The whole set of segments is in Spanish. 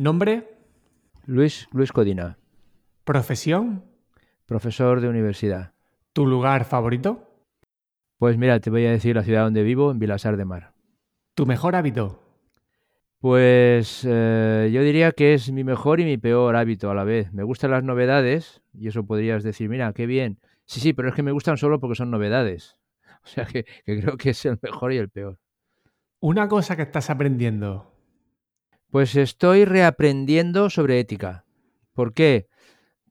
¿Nombre? Luis, Luis Codina, ¿Profesión? profesor de universidad. ¿Tu lugar favorito? Pues mira, te voy a decir la ciudad donde vivo, en Vilasar de Mar. ¿Tu mejor hábito? Pues eh, yo diría que es mi mejor y mi peor hábito a la vez. Me gustan las novedades y eso podrías decir, mira, qué bien. Sí, sí, pero es que me gustan solo porque son novedades. O sea que, que creo que es el mejor y el peor. Una cosa que estás aprendiendo. Pues estoy reaprendiendo sobre ética. ¿Por qué?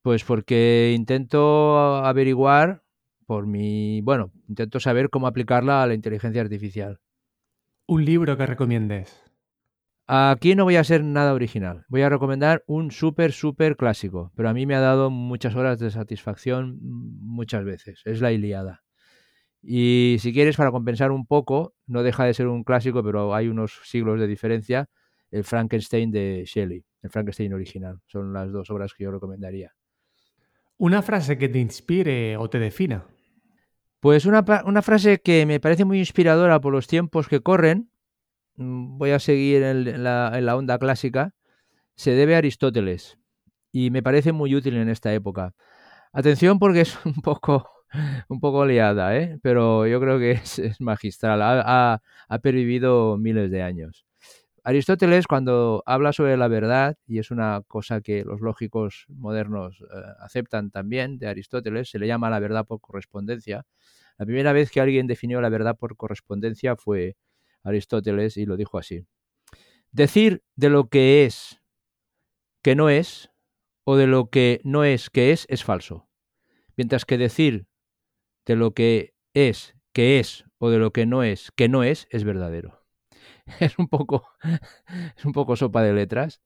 Pues porque intento averiguar por mi, bueno, intento saber cómo aplicarla a la inteligencia artificial. Un libro que recomiendes. Aquí no voy a ser nada original. Voy a recomendar un súper, súper clásico, pero a mí me ha dado muchas horas de satisfacción muchas veces. Es La Ilíada. Y si quieres, para compensar un poco, no deja de ser un clásico, pero hay unos siglos de diferencia, el Frankenstein de Shelley, el Frankenstein original. Son las dos obras que yo recomendaría. Una frase que te inspire o te defina. Pues una, una frase que me parece muy inspiradora por los tiempos que corren, mm, voy a seguir en, en la, en la onda clásica, se debe a Aristóteles y me parece muy útil en esta época. Atención porque es un poco, un poco liada, ¿eh? pero yo creo que es, es magistral, ha, ha- ha pervivido miles de años. Aristóteles cuando habla sobre la verdad, y es una cosa que los lógicos modernos eh, aceptan también de Aristóteles, se le llama la verdad por correspondencia. La primera vez que alguien definió la verdad por correspondencia fue Aristóteles y lo dijo así. Decir de lo que es que no es o de lo que no es que es es falso. Mientras que decir de lo que es que es o de lo que no es que no es es verdadero. Es un poco, es un poco sopa de letras,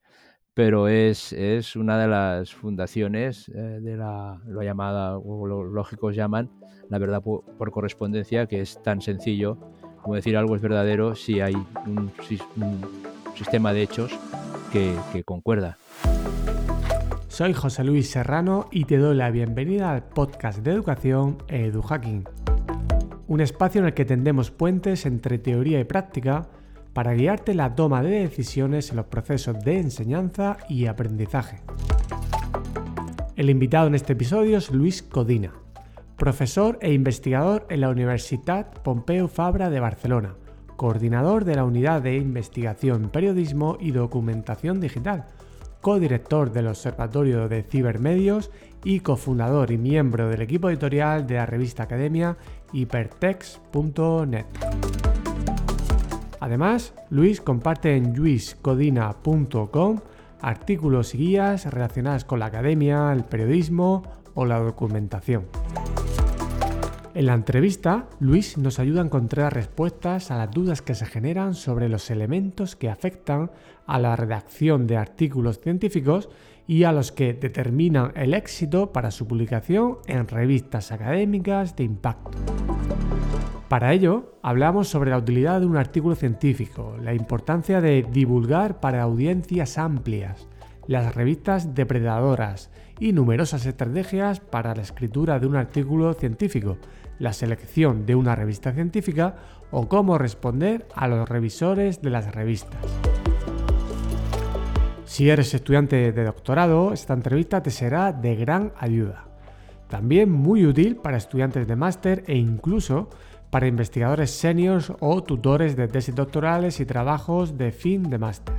pero es, es una de las fundaciones eh, de la lo llamada, o los lógicos llaman, la verdad por, correspondencia, que es tan sencillo como decir algo es verdadero si hay un sistema de hechos que, que concuerda. Soy José Luis Serrano y te doy la bienvenida al podcast de educación EduHacking. Un espacio en el que tendemos puentes entre teoría y práctica para guiarte en la toma de decisiones en los procesos de enseñanza y aprendizaje. El invitado en este episodio es Luis Codina, profesor e investigador en la Universitat Pompeu Fabra de Barcelona, coordinador de la Unidad de Investigación, Periodismo y Documentación Digital, codirector del Observatorio de Cibermedios y cofundador y miembro del equipo editorial de la revista academia hipertext.net. Además, Luis comparte en luiscodina.com artículos y guías relacionados con la academia, el periodismo o la documentación. En la entrevista, Luis nos ayuda a encontrar respuestas a las dudas que se generan sobre los elementos que afectan a la redacción de artículos científicos y a los que determinan el éxito para su publicación en revistas académicas de impacto. Para ello, hablamos sobre la utilidad de un artículo científico, la importancia de divulgar para audiencias amplias, las revistas depredadoras y numerosas estrategias para la escritura de un artículo científico, la selección de una revista científica o cómo responder a los revisores de las revistas. Si eres estudiante de doctorado, esta entrevista te será de gran ayuda. También muy útil para estudiantes de máster e incluso para investigadores seniors o tutores de tesis doctorales y trabajos de fin de máster.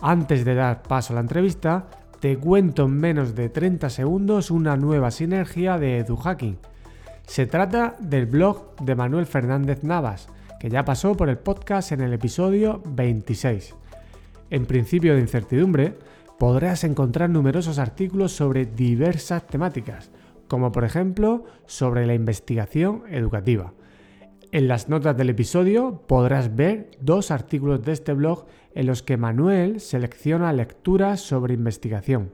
Antes de dar paso a la entrevista, te cuento en menos de 30 segundos una nueva sinergia de EduHacking. Se trata del blog de Manuel Fernández Navas, que ya pasó por el podcast en el episodio 26. En principio de incertidumbre, podrás encontrar numerosos artículos sobre diversas temáticas, como por ejemplo sobre la investigación educativa. En las notas del episodio podrás ver dos artículos de este blog en los que Manuel selecciona lecturas sobre investigación.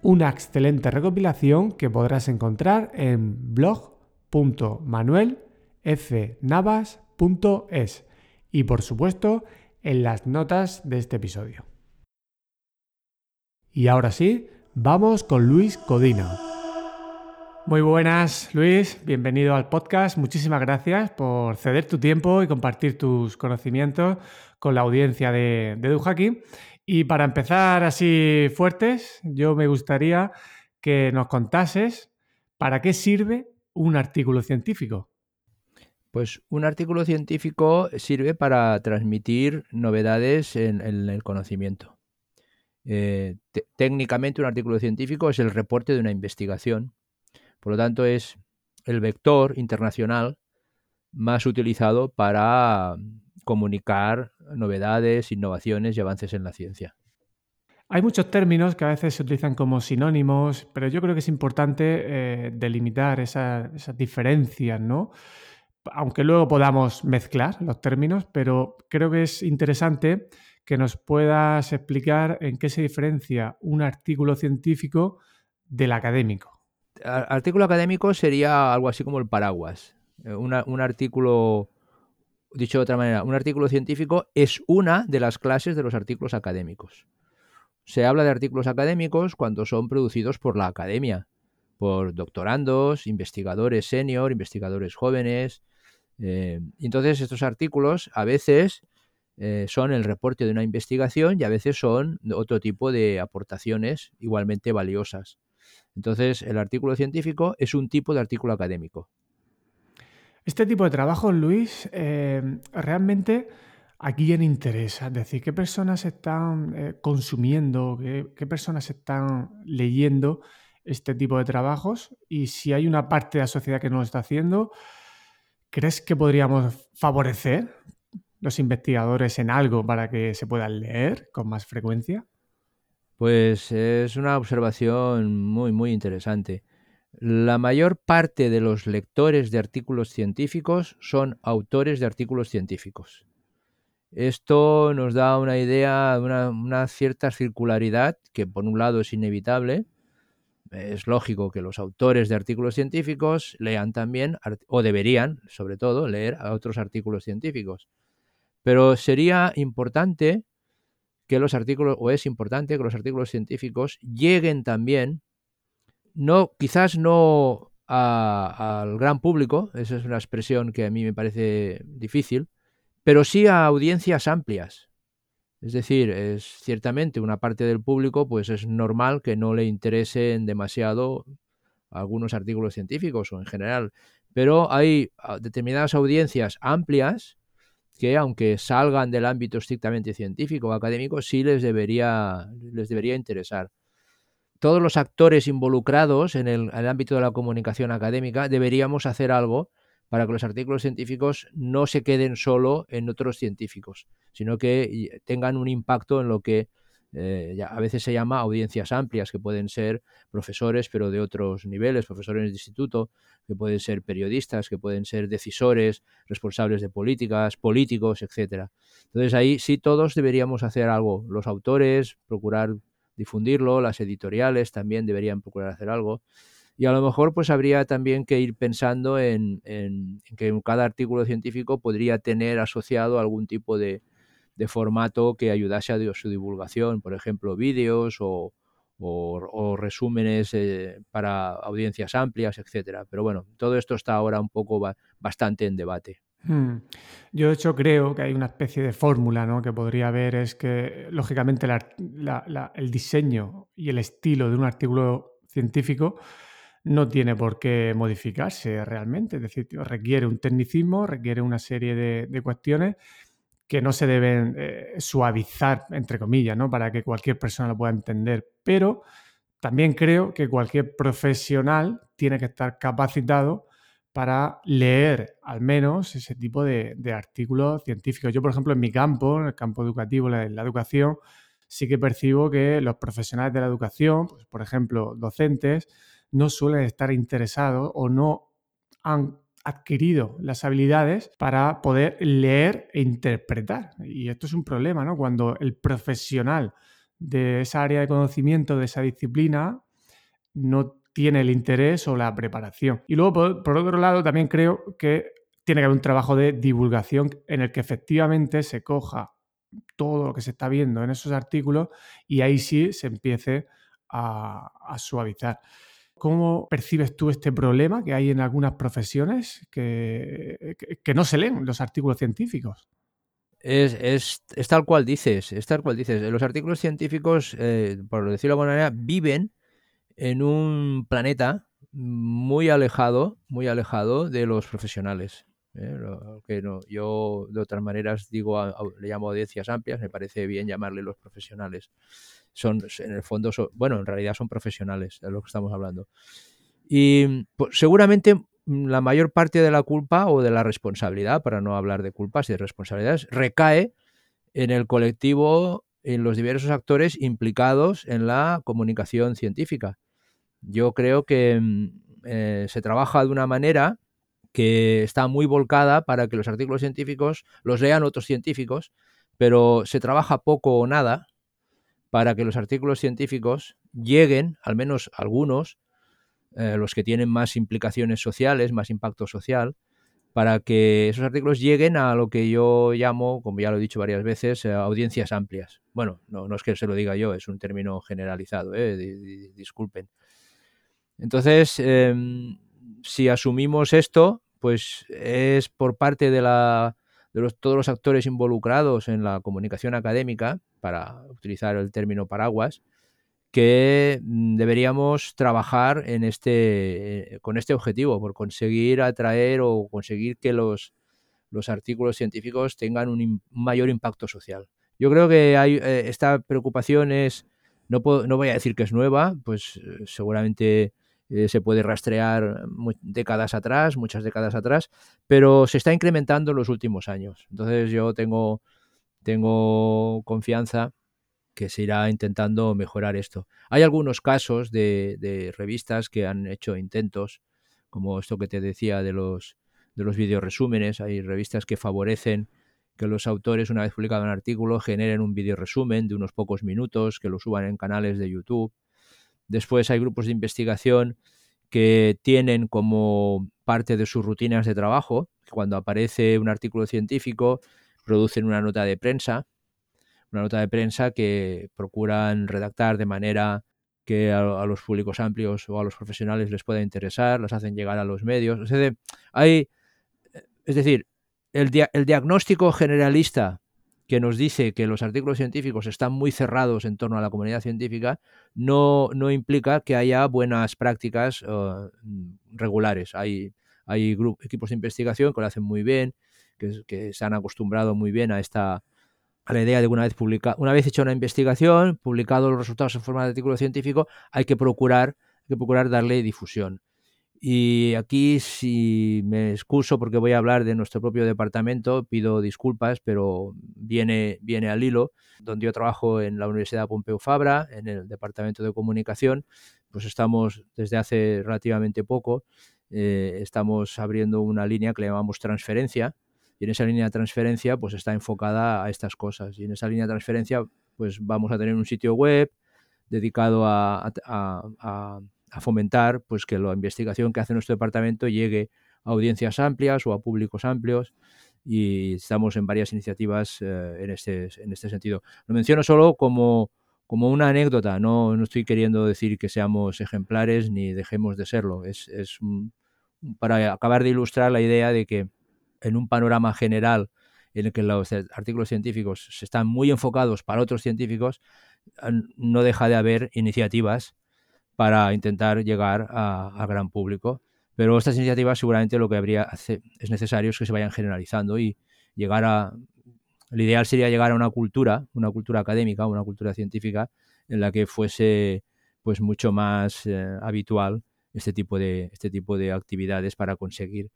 Una excelente recopilación que podrás encontrar en blog.manuelfnavas.es y por supuesto en las notas de este episodio. Y ahora sí, vamos con Luis Codina. Muy buenas, Luis. Bienvenido al podcast. Muchísimas gracias por ceder tu tiempo y compartir tus conocimientos con la audiencia de, de. Y para empezar así fuertes, yo me gustaría que nos contases para qué sirve un artículo científico. Pues un artículo científico sirve para transmitir novedades en, el conocimiento. Eh, técnicamente un artículo científico es el reporte de una investigación. Por lo tanto, es el vector internacional más utilizado para comunicar novedades, innovaciones y avances en la ciencia. Hay muchos términos que a veces se utilizan como sinónimos, pero yo creo que es importante eh, delimitar esas diferencias, ¿no? Aunque luego podamos mezclar los términos, pero creo que es interesante que nos puedas explicar en qué se diferencia un artículo científico del académico. Artículo académico sería algo así como el paraguas. Eh, un artículo dicho de otra manera, un artículo científico es una de las clases de los artículos académicos. Se habla de artículos académicos cuando son producidos por la academia, por doctorandos, investigadores senior, investigadores jóvenes. Eh, entonces estos artículos a veces eh, son el reporte de una investigación y a veces son otro tipo de aportaciones igualmente valiosas. Entonces el artículo científico es un tipo de artículo académico. Este tipo de trabajo, Luis, eh, realmente a quién interesa. Es decir, qué personas están eh, consumiendo, qué, personas están leyendo este tipo de trabajos y si hay una parte de la sociedad que no lo está haciendo, ¿crees que podríamos favorecer los investigadores en algo para que se puedan leer con más frecuencia? Pues es una observación muy, muy interesante. La mayor parte de los lectores de artículos científicos son autores de artículos científicos. Esto nos da una idea, una, una cierta circularidad que por un lado es inevitable. Es lógico que los autores de artículos científicos lean también, o deberían, sobre todo, leer a otros artículos científicos. Pero sería importante que los artículos, o es importante que los artículos científicos lleguen también no, quizás no al gran público, esa es una expresión que a mí me parece difícil, pero sí a audiencias amplias. Es decir, es ciertamente una parte del público, pues es normal que no le interesen demasiado algunos artículos científicos o en general, pero hay ah, determinadas audiencias amplias que aunque salgan del ámbito estrictamente científico o académico, sí les debería, les debería interesar. Todos los actores involucrados en el, ámbito de la comunicación académica deberíamos hacer algo para que los artículos científicos no se queden solo en otros científicos, sino que tengan un impacto en lo que eh, a veces se llama audiencias amplias, que pueden ser profesores, pero de otros niveles, profesores de instituto, que pueden ser periodistas, que pueden ser decisores, responsables de políticas, políticos, etcétera. Entonces ahí sí todos deberíamos hacer algo, los autores, procurar difundirlo, las editoriales también deberían procurar hacer algo. Y a lo mejor pues habría también que ir pensando en, que cada artículo científico podría tener asociado algún tipo de, formato que ayudase a su divulgación, por ejemplo, vídeos o, resúmenes eh, para audiencias amplias, etcétera. Pero bueno, todo esto está ahora un poco bastante en debate. Hmm. Yo, de hecho, creo que hay una especie de fórmula ¿no? que podría haber, es que, lógicamente, el diseño y el estilo de un artículo científico no tiene por qué modificarse realmente. Es decir, requiere un tecnicismo, requiere una serie de, cuestiones que no se deben eh, suavizar, entre comillas, ¿no? para que cualquier persona lo pueda entender. Pero también creo que cualquier profesional tiene que estar capacitado para leer al menos ese tipo de, artículos científicos. Yo, por ejemplo, en mi campo, en el campo educativo, en la educación, sí que percibo que los profesionales de la educación, pues, por ejemplo, docentes, no suelen estar interesados o no han adquirido las habilidades para poder leer e interpretar. Y esto es un problema, ¿no? Cuando el profesional de esa área de conocimiento, de esa disciplina, no tiene el interés o la preparación. Y luego, por, otro lado, también creo que tiene que haber un trabajo de divulgación en el que efectivamente se coja todo lo que se está viendo en esos artículos y ahí sí se empiece a, suavizar. ¿Cómo percibes tú este problema que hay en algunas profesiones que, no se leen los artículos científicos? Es, tal cual dices, es tal cual dices. Los artículos científicos, eh, por decirlo de alguna manera, viven en un planeta muy alejado, muy alejado de los profesionales. ¿eh? que no, yo de otras maneras digo, le llamo audiencias amplias, me parece bien llamarle los profesionales. Son, en el fondo, bueno, en realidad son profesionales de lo que estamos hablando. Y pues, seguramente la mayor parte de la culpa o de la responsabilidad, para no hablar de culpas y de responsabilidades, recae en el colectivo, en los diversos actores implicados en la comunicación científica. Yo creo que mm, eh, se trabaja de una manera que está muy volcada para que los artículos científicos los lean otros científicos, pero se trabaja poco o nada para que los artículos científicos lleguen, al menos algunos, eh, los que tienen más implicaciones sociales, más impacto social, para que esos artículos lleguen a lo que yo llamo, como ya lo he dicho varias veces, eh, audiencias amplias. Bueno, no, es que se lo diga yo, es un término generalizado, eh, disculpen. Entonces, em, si asumimos esto, pues es por parte de, la, de todos los actores involucrados en la comunicación académica, para utilizar el término paraguas, que mm, deberíamos trabajar en este, eh, con este objetivo, por conseguir atraer o conseguir que los, los artículos científicos tengan un, mayor impacto social. Yo creo que hay, eh, esta preocupación es, no, no voy a decir que es nueva, pues eh, seguramente se puede rastrear décadas atrás, muchas décadas atrás, pero se está incrementando en los últimos años. Entonces yo tengo, tengo confianza que se irá intentando mejorar esto. Hay algunos casos de, revistas que han hecho intentos, como esto que te decía de los, de los videoresúmenes. Hay revistas que favorecen que los autores, una vez publicado un artículo, generen un videoresumen de unos pocos minutos, que lo suban en canales de YouTube. Después hay grupos de investigación que tienen como parte de sus rutinas de trabajo, cuando aparece un artículo científico, producen una nota de prensa una nota de prensa que procuran redactar de manera que a, los públicos amplios o a los profesionales les pueda interesar, los hacen llegar a los medios. hay, es decir, el, el diagnóstico generalista que nos dice que los artículos científicos están muy cerrados en torno a la comunidad científica, no, no implica que haya buenas prácticas uh, regulares. Hay, hay equipos de investigación que lo hacen muy bien, que, se han acostumbrado muy bien a esta, a la idea de una vez publicado, una vez hecha una investigación, publicado los resultados en forma de artículo científico, hay que procurar, que procurar darle difusión. Y aquí, si me excuso porque voy a hablar de nuestro propio departamento, pido disculpas, pero viene, viene al hilo, donde yo trabajo en la Universidad Pompeu Fabra, en el departamento de comunicación, pues estamos desde hace relativamente poco, eh, estamos abriendo una línea que le llamamos transferencia, y en esa línea de transferencia pues está enfocada a estas cosas. Y en esa línea de transferencia pues vamos a tener un sitio web dedicado a, fomentar pues que la investigación que hace nuestro departamento llegue a audiencias amplias o a públicos amplios y estamos en varias iniciativas eh, en, este, en este sentido. Lo menciono solo como, como una anécdota, no, no estoy queriendo decir que seamos ejemplares ni dejemos de serlo, es, es para acabar de ilustrar la idea de que en un panorama general en el que los artículos científicos están muy enfocados para otros científicos, no deja de haber iniciativas para intentar llegar a, gran público. Pero estas iniciativas seguramente lo que habría es necesario es que se vayan generalizando y llegar a... El ideal sería llegar a una cultura, una cultura académica, una cultura científica, en la que fuese pues mucho más eh, habitual este tipo de este tipo de actividades para conseguir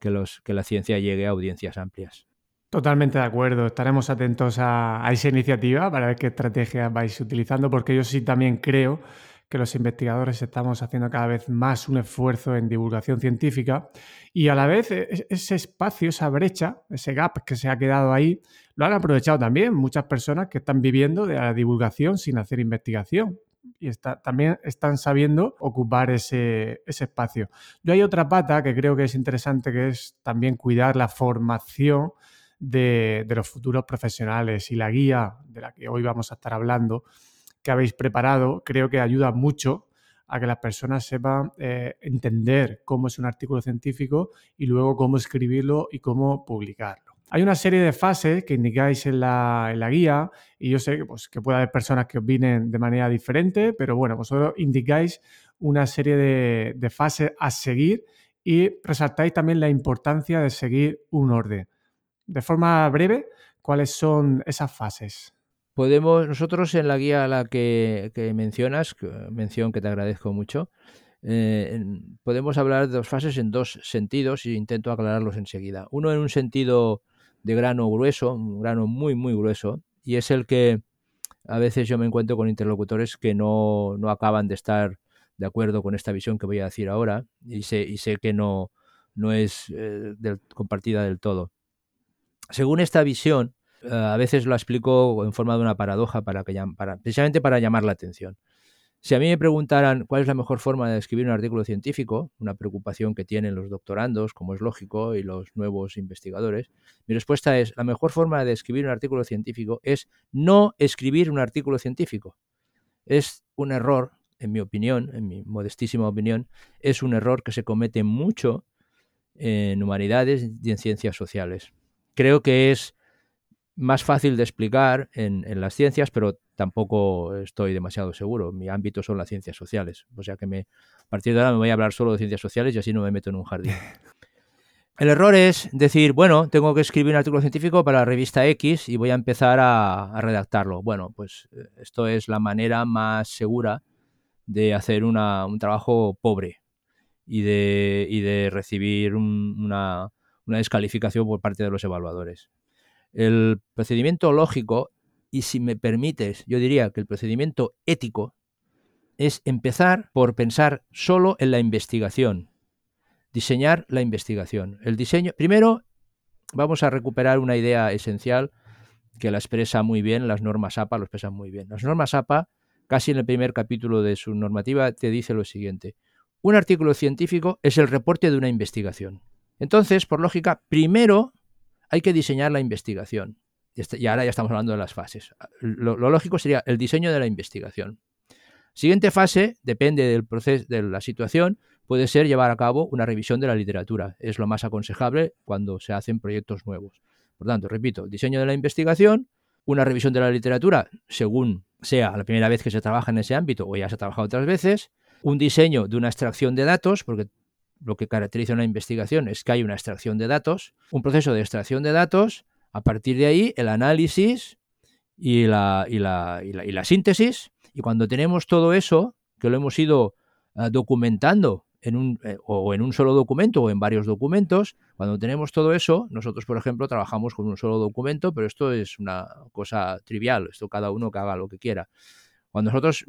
que, los, que la ciencia llegue a audiencias amplias. Totalmente de acuerdo. Estaremos atentos a, esa iniciativa para ver qué estrategias vais utilizando, porque yo sí también creo que los investigadores estamos haciendo cada vez más un esfuerzo en divulgación científica y a la vez e, ese espacio, esa brecha, ese gap que se ha quedado ahí, lo han aprovechado también muchas personas que están viviendo de la divulgación sin hacer investigación y también están sabiendo ocupar ese, espacio. Yo hay otra pata que creo que es interesante, que es también cuidar la formación de, los futuros profesionales y la guía de la que hoy vamos a estar hablando que habéis preparado, creo que ayuda mucho a que las personas sepan eh, entender cómo es un artículo científico y luego cómo escribirlo y cómo publicarlo. Hay una serie de fases que indicáis en la, guía y yo sé pues, que puede haber personas que opinen de manera diferente, pero bueno, vosotros indicáis una serie de, fases a seguir y resaltáis también la importancia de seguir un orden. De forma breve, ¿cuáles son esas fases? Podemos, nosotros en la guía a la que, mencionas, mención que te agradezco mucho, eh, podemos hablar de dos fases en dos sentidos y intento aclararlos enseguida. Uno en un sentido de grano grueso, un grano muy, muy grueso, y es el que a veces yo me encuentro con interlocutores que no, no acaban de estar de acuerdo con esta visión que voy a decir ahora y sé, y sé que no, no es eh, compartida del todo. Según esta visión, eh, a veces lo explico en forma de una paradoja para que, para, precisamente para llamar la atención. Si a mí me preguntaran cuál es la mejor forma de escribir un artículo científico, una preocupación que tienen los doctorandos, como es lógico, y los nuevos investigadores, mi respuesta es, la mejor forma de escribir un artículo científico es no escribir un artículo científico. Es un error en mi opinión, en mi modestísima opinión, es un error que se comete mucho en humanidades y en ciencias sociales. Creo que es más fácil de explicar en, las ciencias, pero tampoco estoy demasiado seguro. Mi ámbito son las ciencias sociales. O sea que me, a partir de ahora me voy a hablar solo de ciencias sociales y así no me meto en un jardín. El error es decir, bueno, tengo que escribir un artículo científico para la revista X y voy a empezar a, a redactarlo. Bueno, pues eh, esto es la manera más segura de hacer una, un trabajo pobre y de, y de recibir una, una descalificación por parte de los evaluadores. El procedimiento lógico, y si me permites, yo diría que el procedimiento ético es empezar por pensar solo en la investigación, diseñar la investigación. El diseño, primero vamos a recuperar una idea esencial que la expresa muy bien, las normas APA lo expresan muy bien. Las normas APA casi en el primer capítulo de su normativa, te dice lo siguiente. Un artículo científico es el reporte de una investigación. Entonces, por lógica, primero hay que diseñar la investigación. Y ahora ya estamos hablando de las fases. Lo, lógico sería el diseño de la investigación. Siguiente fase, depende del proceso, de la situación, puede ser llevar a cabo una revisión de la literatura. Es lo más aconsejable cuando se hacen proyectos nuevos. Por tanto, repito, diseño de la investigación, una revisión de la literatura según sea la primera vez que se trabaja en ese ámbito o ya se ha trabajado otras veces, un diseño de una extracción de datos, porque lo que caracteriza una investigación es que hay una extracción de datos, un proceso de extracción de datos, a partir de ahí el análisis y la, y la, y la, síntesis, y cuando tenemos todo eso, que lo hemos ido ah, documentando en un, eh, o en un solo documento o en varios documentos. Cuando tenemos todo eso, nosotros, por ejemplo, trabajamos con un solo documento, pero esto es una cosa trivial, esto cada uno que haga lo que quiera. Cuando nosotros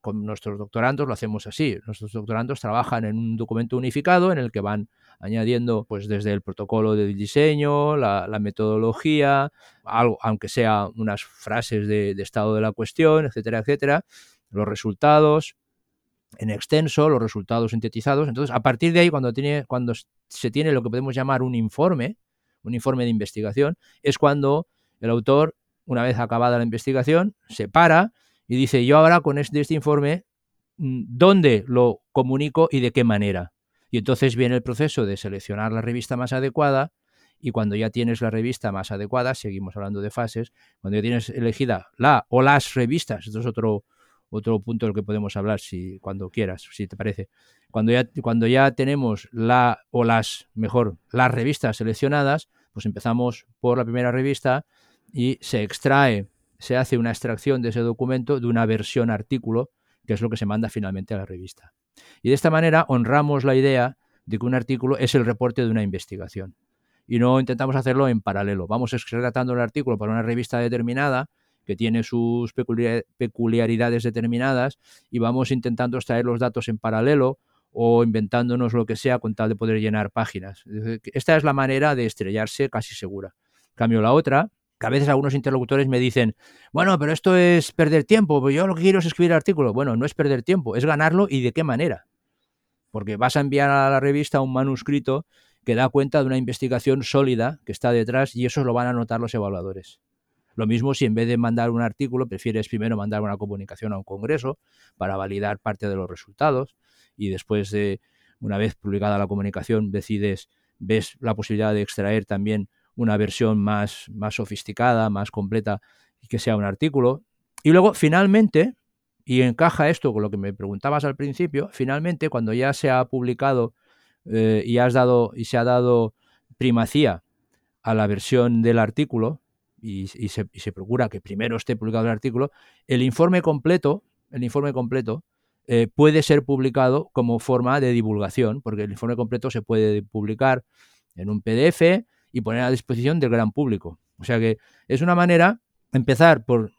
con nuestros doctorandos lo hacemos así, nuestros doctorandos trabajan en un documento unificado en el que van añadiendo pues desde el protocolo de diseño, la, metodología, algo, aunque sea unas frases de, de estado de la cuestión, etcétera, etcétera, los resultados, en extenso, los resultados sintetizados. Entonces, a partir de ahí, cuando, tiene, cuando se tiene lo que podemos llamar un informe, un informe de investigación, es cuando el autor, una vez acabada la investigación, se para y dice, yo ahora con este, este informe, mm, ¿dónde lo comunico y de qué manera? Y entonces viene el proceso de seleccionar la revista más adecuada y cuando ya tienes la revista más adecuada, seguimos hablando de fases, cuando ya tienes elegida la o las revistas, esto es otro, otro punto del que podemos hablar si cuando quieras, si te parece. Cuando ya, cuando ya tenemos la o las, mejor, las revistas seleccionadas, pues empezamos por la primera revista y se extrae, se hace una extracción de ese documento de una versión artículo, que es lo que se manda finalmente a la revista. Y de esta manera honramos la idea de que un artículo es el reporte de una investigación. Y no intentamos hacerlo en paralelo. Vamos tratando el artículo para una revista determinada que tiene sus peculiaridades determinadas y vamos intentando extraer los datos en paralelo o inventándonos lo que sea con tal de poder llenar páginas. Esta es la manera de estrellarse casi segura. cambio, la otra, a veces algunos interlocutores me dicen, bueno, pero esto es perder tiempo, pues yo lo que quiero es escribir artículos. Bueno, no es perder tiempo, es ganarlo y de qué manera. Porque vas a enviar a la revista un manuscrito que da cuenta de una investigación sólida que está detrás y eso lo van a notar los evaluadores. Lo mismo si en vez de mandar un artículo prefieres primero mandar una comunicación a un congreso para validar parte de los resultados y después de una vez publicada la comunicación decides ves la posibilidad de extraer también una versión más, más sofisticada, más completa y que sea un artículo. Y luego, finalmente, y encaja esto con lo que me preguntabas al principio, finalmente, cuando ya se ha publicado eh, y, has dado, y se ha dado primacía a la versión del artículo, y, se, y, se, procura que primero esté publicado el artículo, el informe completo, el informe completo eh, puede ser publicado como forma de divulgación, porque el informe completo se puede publicar en un PDF y poner a disposición del gran público. O sea que es una manera, empezar por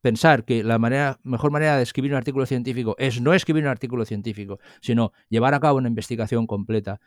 pensar que la manera, mejor manera de escribir un artículo científico es no escribir un artículo científico, sino llevar a cabo una investigación completa,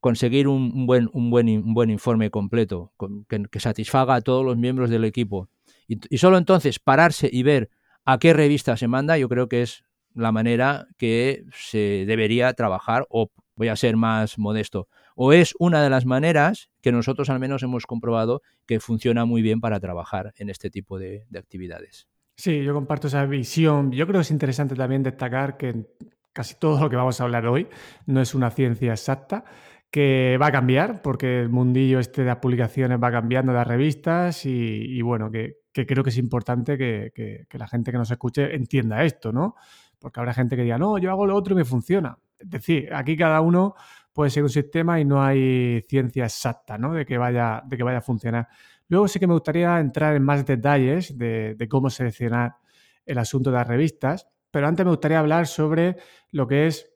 conseguir un, buen, un, buen, un buen, informe completo que, satisfaga a todos los miembros del equipo. Y, y, solo entonces pararse y ver a qué revista se manda, yo creo que es la manera que se debería trabajar, o voy a ser más modesto, o es una de las maneras que nosotros al menos hemos comprobado que funciona muy bien para trabajar en este tipo de, actividades. Sí, yo comparto esa visión. Yo creo que es interesante también destacar que casi todo lo que vamos a hablar hoy no es una ciencia exacta, que va a cambiar, porque el mundillo este de las publicaciones va cambiando, de las revistas, y, bueno, que, creo que es importante que, que, la gente que nos escuche entienda esto, ¿no? Porque habrá gente que diga, no, yo hago lo otro y me funciona. Es decir, aquí cada uno puede ser un sistema y no hay ciencia exacta, ¿no? De que vaya, de que vaya a funcionar. Luego sí que me gustaría entrar en más detalles de, cómo seleccionar el asunto de las revistas, pero antes me gustaría hablar sobre lo que es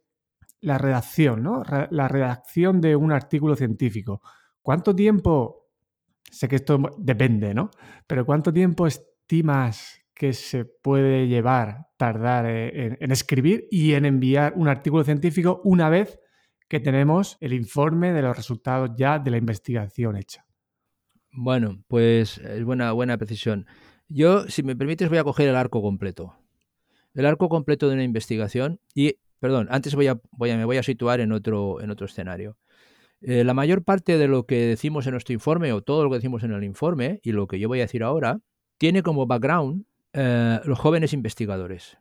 la redacción, ¿no? La redacción de un artículo científico. ¿Cuánto tiempo, sé que esto depende, ¿no? Pero ¿cuánto tiempo estimas que se puede llevar, tardar en, en escribir y en enviar un artículo científico una vez que tenemos el informe de los resultados ya de la investigación hecha. Bueno, pues es buena, buena precisión. Yo, si me permites, voy a coger el arco completo. El arco completo de una investigación y, perdón, antes voy a, voy a me voy a situar en otro, en otro escenario. Eh, la mayor parte de lo que decimos en nuestro informe o todo lo que decimos en el informe y lo que yo voy a decir ahora tiene como background eh, los jóvenes investigadores.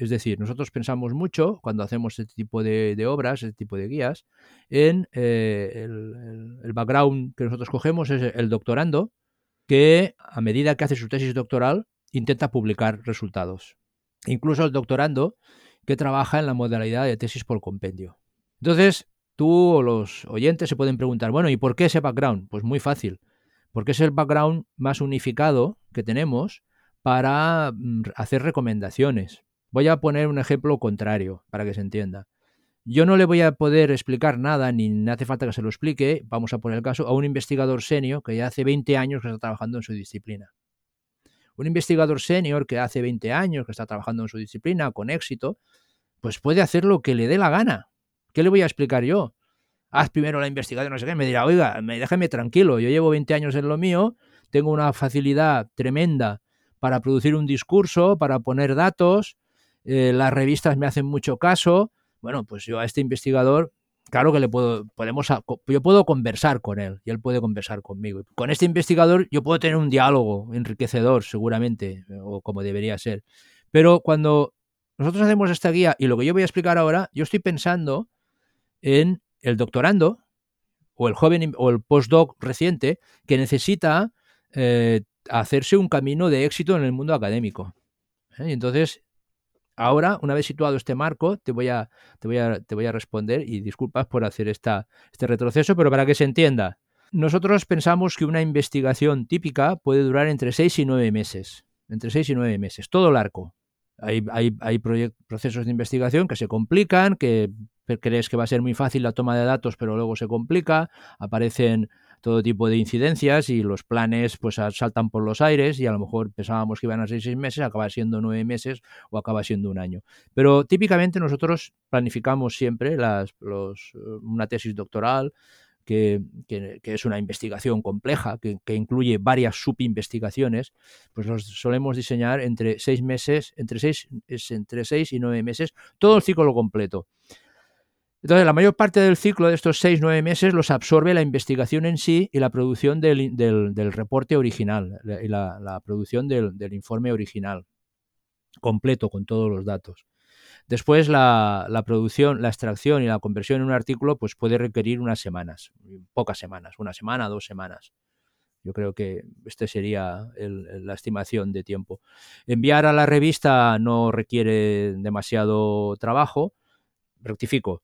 Es decir, nosotros pensamos mucho cuando hacemos este tipo de, obras, este tipo de guías, en eh, el, background que nosotros cogemos es el doctorando, que a medida que hace su tesis doctoral intenta publicar resultados. Incluso el doctorando que trabaja en la modalidad de tesis por compendio. Entonces, tú o los oyentes se pueden preguntar, bueno, ¿y por qué ese background? Pues muy fácil, porque es el background más unificado que tenemos para mm, hacer recomendaciones. Voy a poner un ejemplo contrario para que se entienda. Yo no le voy a poder explicar nada, ni hace falta que se lo explique, vamos a poner el caso, a un investigador senior que ya hace 20 años que está trabajando en su disciplina. Un investigador senior que hace 20 años que está trabajando en su disciplina con éxito, pues puede hacer lo que le dé la gana. ¿Qué le voy a explicar yo? Haz primero la investigación, no sé qué, me dirá, oiga, déjeme tranquilo, yo llevo 20 años en lo mío, tengo una facilidad tremenda para producir un discurso, para poner datos, eh, las revistas me hacen mucho caso. Bueno, pues yo a este investigador, claro que le puedo, podemos, yo puedo conversar con él y él puede conversar conmigo. Con este investigador yo puedo tener un diálogo enriquecedor, seguramente, o como debería ser. Pero cuando nosotros hacemos esta guía y lo que yo voy a explicar ahora, yo estoy pensando en el doctorando o el joven o el postdoc reciente que necesita eh, hacerse un camino de éxito en el mundo académico. ¿eh? Y entonces Ahora, una vez situado este marco, te voy a, te voy a, te voy a responder y disculpas por hacer esta, este retroceso, pero para que se entienda. Nosotros pensamos que una investigación típica puede durar entre seis y nueve meses. Entre seis y nueve meses, todo el arco. Hay, hay, hay procesos de investigación que se complican, que crees que va a ser muy fácil la toma de datos, pero luego se complica, aparecen todo tipo de incidencias y los planes pues saltan por los aires y a lo mejor pensábamos que iban a ser seis meses, acaba siendo nueve meses o acaba siendo un año. Pero típicamente nosotros planificamos siempre las, los, una tesis doctoral, que, que, es una investigación compleja, que, que, incluye varias subinvestigaciones, pues los solemos diseñar entre seis meses, entre seis, entre seis y nueve meses, todo el ciclo completo. Entonces, la mayor parte del ciclo de estos seis, nueve meses los absorbe la investigación en sí y la producción del, reporte original, y la, producción del, informe original, completo con todos los datos. Después la, la, producción, la extracción y la conversión en un artículo pues puede requerir unas semanas, pocas semanas, una semana, dos semanas. Yo creo que esta sería el, la estimación de tiempo. Enviar a la revista no requiere demasiado trabajo. Rectifico.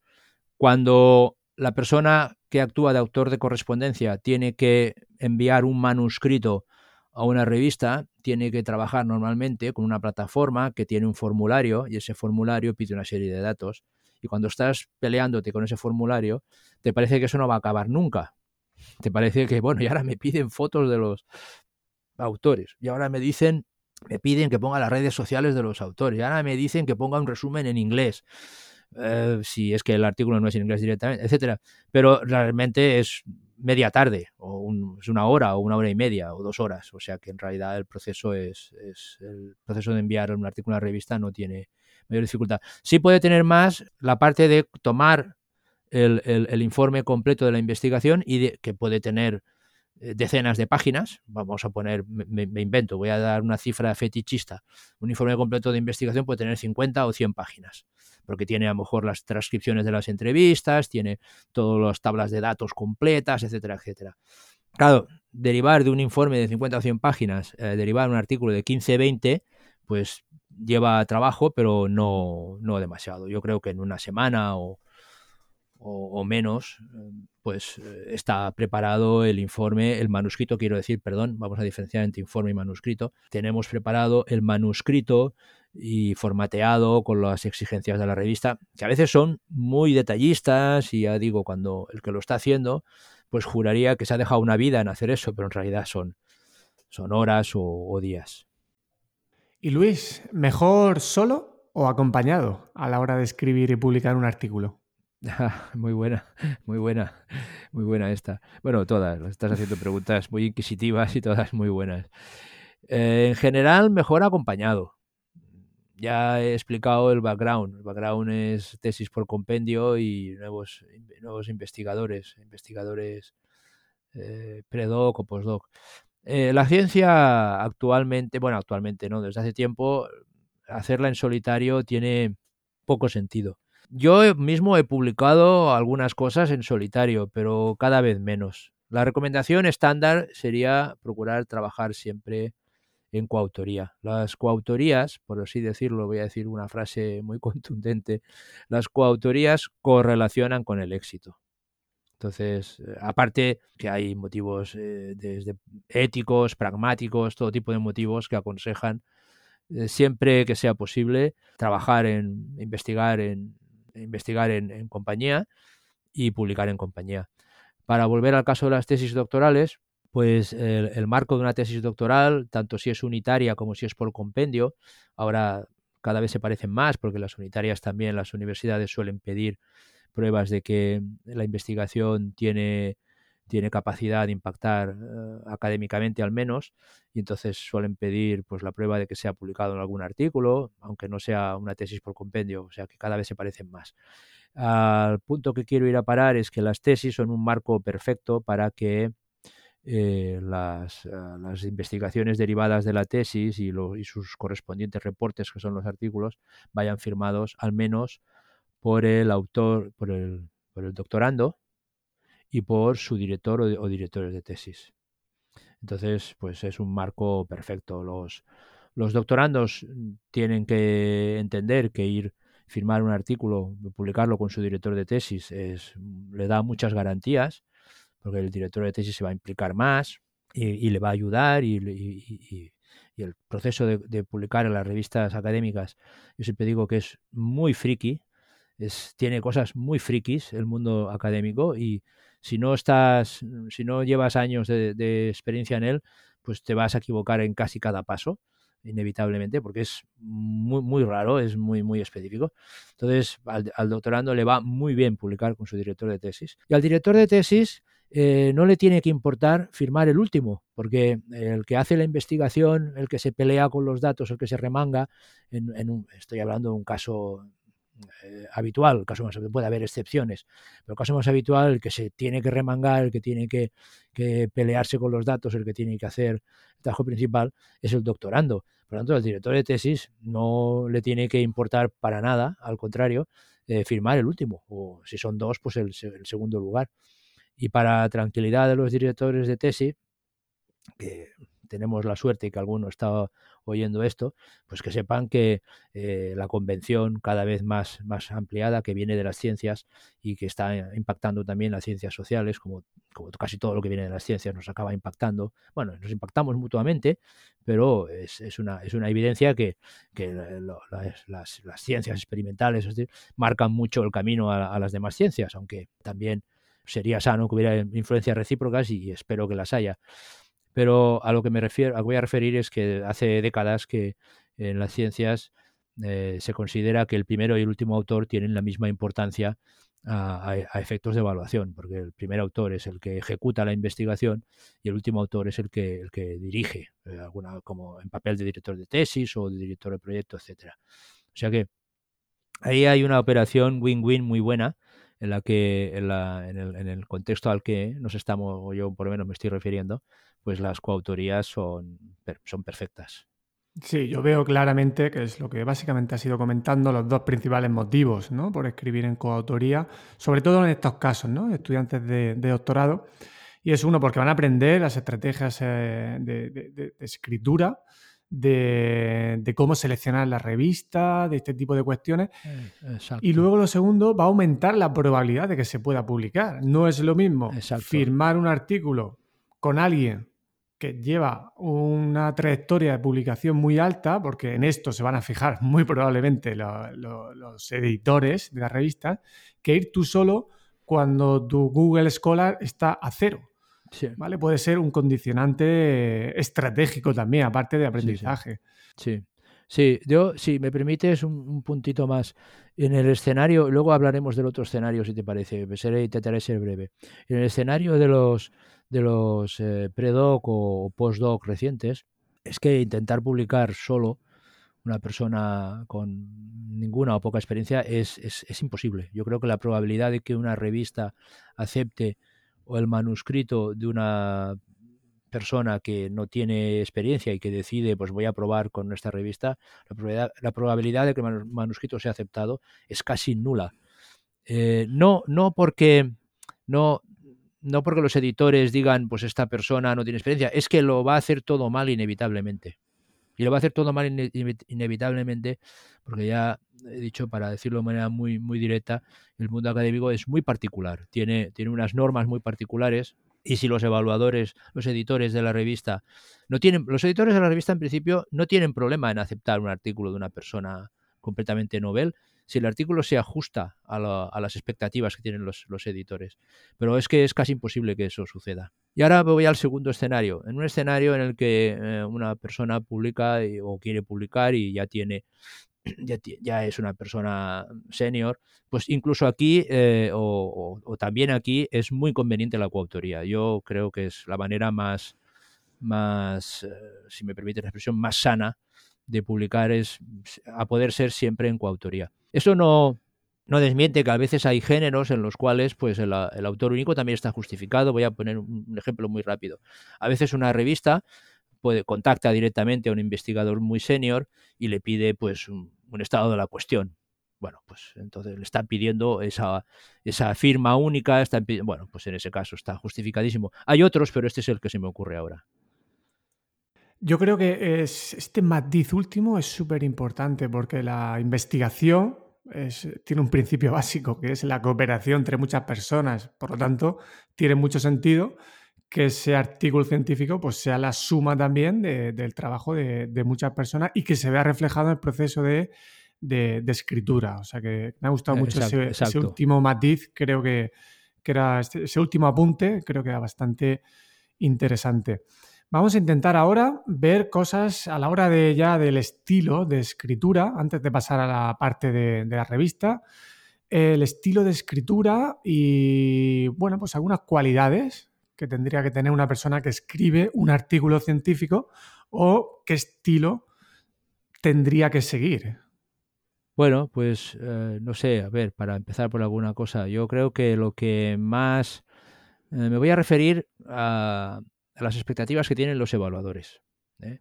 Cuando la persona que actúa de autor de correspondencia tiene que enviar un manuscrito a una revista, tiene que trabajar normalmente con una plataforma que tiene un formulario y ese formulario pide una serie de datos. Y cuando estás peleándote con ese formulario, te parece que eso no va a acabar nunca. Te parece que, bueno, y ahora me piden fotos de los autores. Y ahora me dicen, me piden que ponga las redes sociales de los autores. Y ahora me dicen que ponga un resumen en inglés. Eh, si es que el artículo no es en inglés directamente, etcétera. Pero realmente es media tarde, o es una hora, o una hora y media, o dos horas. O sea que en realidad el proceso es, el proceso de enviar un artículo a revista no tiene mayor dificultad. Sí puede tener más la parte de tomar el, el, informe completo de la investigación y de, que puede tener decenas de páginas, vamos a poner, me, me, invento, voy a dar una cifra fetichista, un informe completo de investigación puede tener 50 o 100 páginas porque tiene a lo mejor las transcripciones de las entrevistas, tiene todas las tablas de datos completas, etcétera, etcétera. Claro, derivar de un informe de 50 o 100 páginas, eh, derivar un artículo de 15 20, pues lleva trabajo, pero no, no demasiado. Yo creo que en una semana o, o, menos, pues eh, está preparado el informe, el manuscrito, quiero decir, perdón, vamos a diferenciar entre informe y manuscrito. Tenemos preparado el manuscrito y formateado con las exigencias de la revista, que a veces son muy detallistas y ya digo, cuando el que lo está haciendo, pues juraría que se ha dejado una vida en hacer eso, pero en realidad son, son horas o días. Y Luis, ¿mejor solo o acompañado a la hora de escribir y publicar un artículo? muy buena, muy buena, muy buena esta. Bueno, todas, estás haciendo preguntas muy inquisitivas y todas muy buenas. Eh, en general, mejor acompañado ya he explicado el background. El background es tesis por compendio y nuevos, nuevos investigadores, investigadores eh, predoc o postdoc. Eh, la ciencia actualmente, bueno, actualmente no, desde hace tiempo, hacerla en solitario tiene poco sentido. Yo mismo he publicado algunas cosas en solitario, pero cada vez menos. La recomendación estándar sería procurar trabajar siempre en coautoría. Las coautorías, por así decirlo, voy a decir una frase muy contundente, las coautorías correlacionan con el éxito. Entonces, eh, aparte que hay motivos eh, desde éticos, pragmáticos, todo tipo de motivos que aconsejan eh, siempre que sea posible trabajar en investigar en investigar en, en compañía y publicar en compañía. Para volver al caso de las tesis doctorales, pues el, el, marco de una tesis doctoral, tanto si es unitaria como si es por compendio, ahora cada vez se parecen más porque las unitarias también las universidades suelen pedir pruebas de que la investigación tiene, tiene capacidad de impactar uh, académicamente al menos y entonces suelen pedir pues la prueba de que sea publicado en algún artículo, aunque no sea una tesis por compendio, o sea que cada vez se parecen más. Al punto que quiero ir a parar es que las tesis son un marco perfecto para que eh, las, uh, las, investigaciones derivadas de la tesis y, y, sus correspondientes reportes, que son los artículos, vayan firmados al menos por el autor, por el, por el doctorando y por su director o, o, directores de tesis. Entonces, pues es un marco perfecto. Los, los doctorandos tienen que entender que ir firmar un artículo, publicarlo con su director de tesis, es, le da muchas garantías porque el director de tesis se va a implicar más y, y le va a ayudar y, y, y el proceso de, de, publicar en las revistas académicas, yo siempre digo que es muy friki, es, tiene cosas muy frikis el mundo académico y si no estás, si no llevas años de, experiencia en él, pues te vas a equivocar en casi cada paso inevitablemente, porque es muy, muy raro, es muy, muy específico. Entonces, al, doctorando le va muy bien publicar con su director de tesis. Y al director de tesis eh, no le tiene que importar firmar el último, porque el que hace la investigación, el que se pelea con los datos, el que se remanga, estoy hablando de un caso eh, habitual, caso más puede haber excepciones, pero el caso más habitual, el que se tiene que remangar, el que tiene que, pelearse con los datos, el que tiene que hacer el trabajo principal, es el doctorando. Por lo tanto, al director de tesis no le tiene que importar para nada, al contrario, eh, firmar el último, o si son dos, pues el, el segundo lugar. Y para tranquilidad de los directores de tesis, que tenemos la suerte que alguno está oyendo esto, pues que sepan que eh, la convención cada vez más, más ampliada que viene de las ciencias y que está impactando también las ciencias sociales, como, casi todo lo que viene de las ciencias nos acaba impactando. Bueno, nos impactamos mutuamente, pero es, una, es una evidencia que, que las, ciencias experimentales marcan mucho el camino a las demás ciencias, aunque también sería sano que hubiera influencias recíprocas y espero que las haya. Pero a lo que me refiero, a voy a referir es que hace décadas que en las ciencias eh, se considera que el primero y el último autor tienen la misma importancia a, efectos de evaluación, porque el primer autor es el que ejecuta la investigación y el último autor es el que, el que dirige, eh, como en papel de director de tesis o de director de proyecto, etcétera. O sea que ahí hay una operación win-win muy buena en la que en, el, en, el, contexto al que nos estamos, o yo por lo menos me estoy refiriendo, pues las coautorías son, son perfectas. Sí, yo veo claramente que es lo que básicamente ha sido comentando, los dos principales motivos ¿no? por escribir en coautoría, sobre todo en estos casos, ¿no? estudiantes de, doctorado. Y es uno porque van a aprender las estrategias eh, de, escritura, de, cómo seleccionar la revista, de este tipo de cuestiones. Eh, y luego lo segundo, va a aumentar la probabilidad de que se pueda publicar. No es lo mismo firmar un artículo con alguien que lleva una trayectoria de publicación muy alta, porque en esto se van a fijar muy probablemente los editores de la revista, que ir tú solo cuando tu Google Scholar está a cero. ¿vale? Puede ser un condicionante estratégico también, aparte de aprendizaje. Sí, sí. Yo, si me permites un, puntito más. En el escenario, luego hablaremos del otro escenario, si te parece, seré, intentaré ser breve. En el escenario de los de los eh, pre-doc o post-doc recientes es que intentar publicar solo una persona con ninguna o poca experiencia es, es, imposible. Yo creo que la probabilidad de que una revista acepte o el manuscrito de una persona que no tiene experiencia y que decide, pues voy a probar con esta revista, la probabilidad, la probabilidad de que el manuscrito sea aceptado es casi nula. Eh, no, no porque no, no porque los editores digan, pues esta persona no tiene experiencia, es que lo va a hacer todo mal inevitablemente. Y lo va a hacer todo mal inevitablemente, porque ya he dicho, para decirlo de manera muy, muy directa, el mundo académico es muy particular, tiene, tiene unas normas muy particulares. Y si los evaluadores, los editores de la revista, no tienen, los editores de la revista en principio no tienen problema en aceptar un artículo de una persona completamente novel, si el artículo se ajusta a, las expectativas que tienen los, editores. Pero es que es casi imposible que eso suceda. Y ahora voy al segundo escenario. En un escenario en el que eh, una persona publica o quiere publicar y ya tiene ya, es una persona senior, pues incluso aquí eh, o, también aquí es muy conveniente la coautoría. Yo creo que es la manera más, más eh, si me permite la expresión, más sana de publicar es a poder ser siempre en coautoría. Eso no, no desmiente que a veces hay géneros en los cuales pues el, autor único también está justificado. Voy a poner un ejemplo muy rápido. A veces una revista puede contacta directamente a un investigador muy senior y le pide pues un, estado de la cuestión. Bueno, pues entonces le están pidiendo esa, esa firma única, están bueno, pues en ese caso está justificadísimo. Hay otros, pero este es el que se me ocurre ahora. Yo creo que este matiz último es súper importante porque la investigación tiene un principio básico que es la cooperación entre muchas personas. Por lo tanto, tiene mucho sentido que ese artículo científico pues, sea la suma también del trabajo de, muchas personas y que se vea reflejado en el proceso de, escritura. O sea que me ha gustado mucho ese, último matiz, creo que, que era este, ese último apunte, creo que era bastante interesante. Vamos a intentar ahora ver cosas a la hora de ya del estilo de escritura, antes de pasar a la parte de, la revista, el estilo de escritura y, bueno, pues algunas cualidades que tendría que tener una persona que escribe un artículo científico o qué estilo tendría que seguir. Bueno, pues eh, no sé, a ver, para empezar por alguna cosa, yo creo que lo que más eh, me voy a referir a, las expectativas que tienen los evaluadores. ¿eh?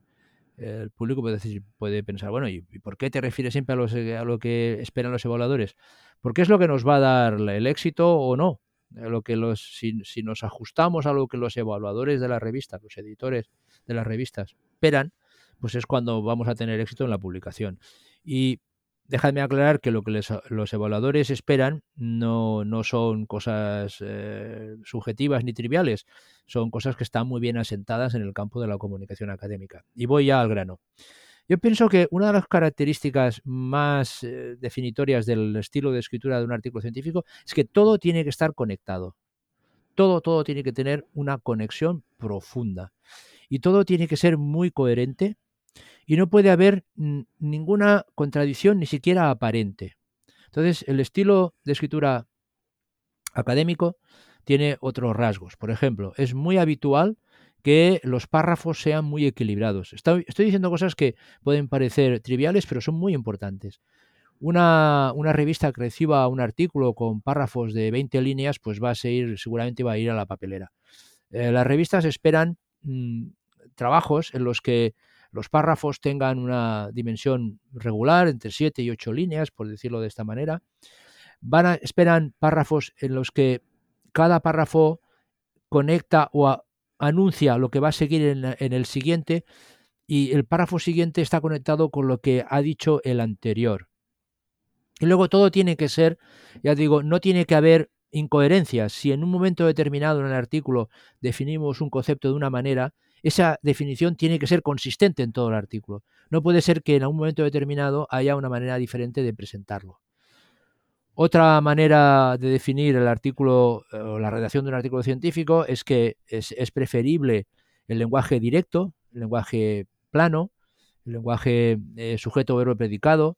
El público puede, decir, puede pensar, bueno, ¿y, por qué te refieres siempre a, lo que esperan los evaluadores? Porque es lo que nos va a dar el éxito o no. Lo que los, si, nos ajustamos a lo que los evaluadores de la revista, los editores de las revistas esperan, pues es cuando vamos a tener éxito en la publicación. Y Dejadme aclarar que lo que los evaluadores esperan no, no son cosas eh, subjetivas ni triviales, son cosas que están muy bien asentadas en el campo de la comunicación académica. Y voy ya al grano. Yo pienso que una de las características más eh, definitorias del estilo de escritura de un artículo científico es que todo tiene que estar conectado. Todo, todo tiene que tener una conexión profunda. Y todo tiene que ser muy coherente y no puede haber ninguna contradicción, ni siquiera aparente. Entonces, el estilo de escritura académico tiene otros rasgos. Por ejemplo, es muy habitual que los párrafos sean muy equilibrados. Estoy, diciendo cosas que pueden parecer triviales, pero son muy importantes. Una, revista que reciba un artículo con párrafos de 20 líneas, pues va a seguir, seguramente va a ir a la papelera. Eh, las revistas esperan mm, trabajos en los que los párrafos tengan una dimensión regular, entre 7 y 8 líneas, por decirlo de esta manera. Van a, esperan párrafos en los que cada párrafo conecta o anuncia lo que va a seguir en, el siguiente y el párrafo siguiente está conectado con lo que ha dicho el anterior. Y luego todo tiene que ser, ya digo, no tiene que haber incoherencias. Si en un momento determinado en el artículo definimos un concepto de una manera, esa definición tiene que ser consistente en todo el artículo. No puede ser que en algún momento determinado haya una manera diferente de presentarlo. Otra manera de definir el artículo eh, o la redacción de un artículo científico es que es, preferible el lenguaje directo, el lenguaje plano, el lenguaje eh, sujeto, verbo, predicado,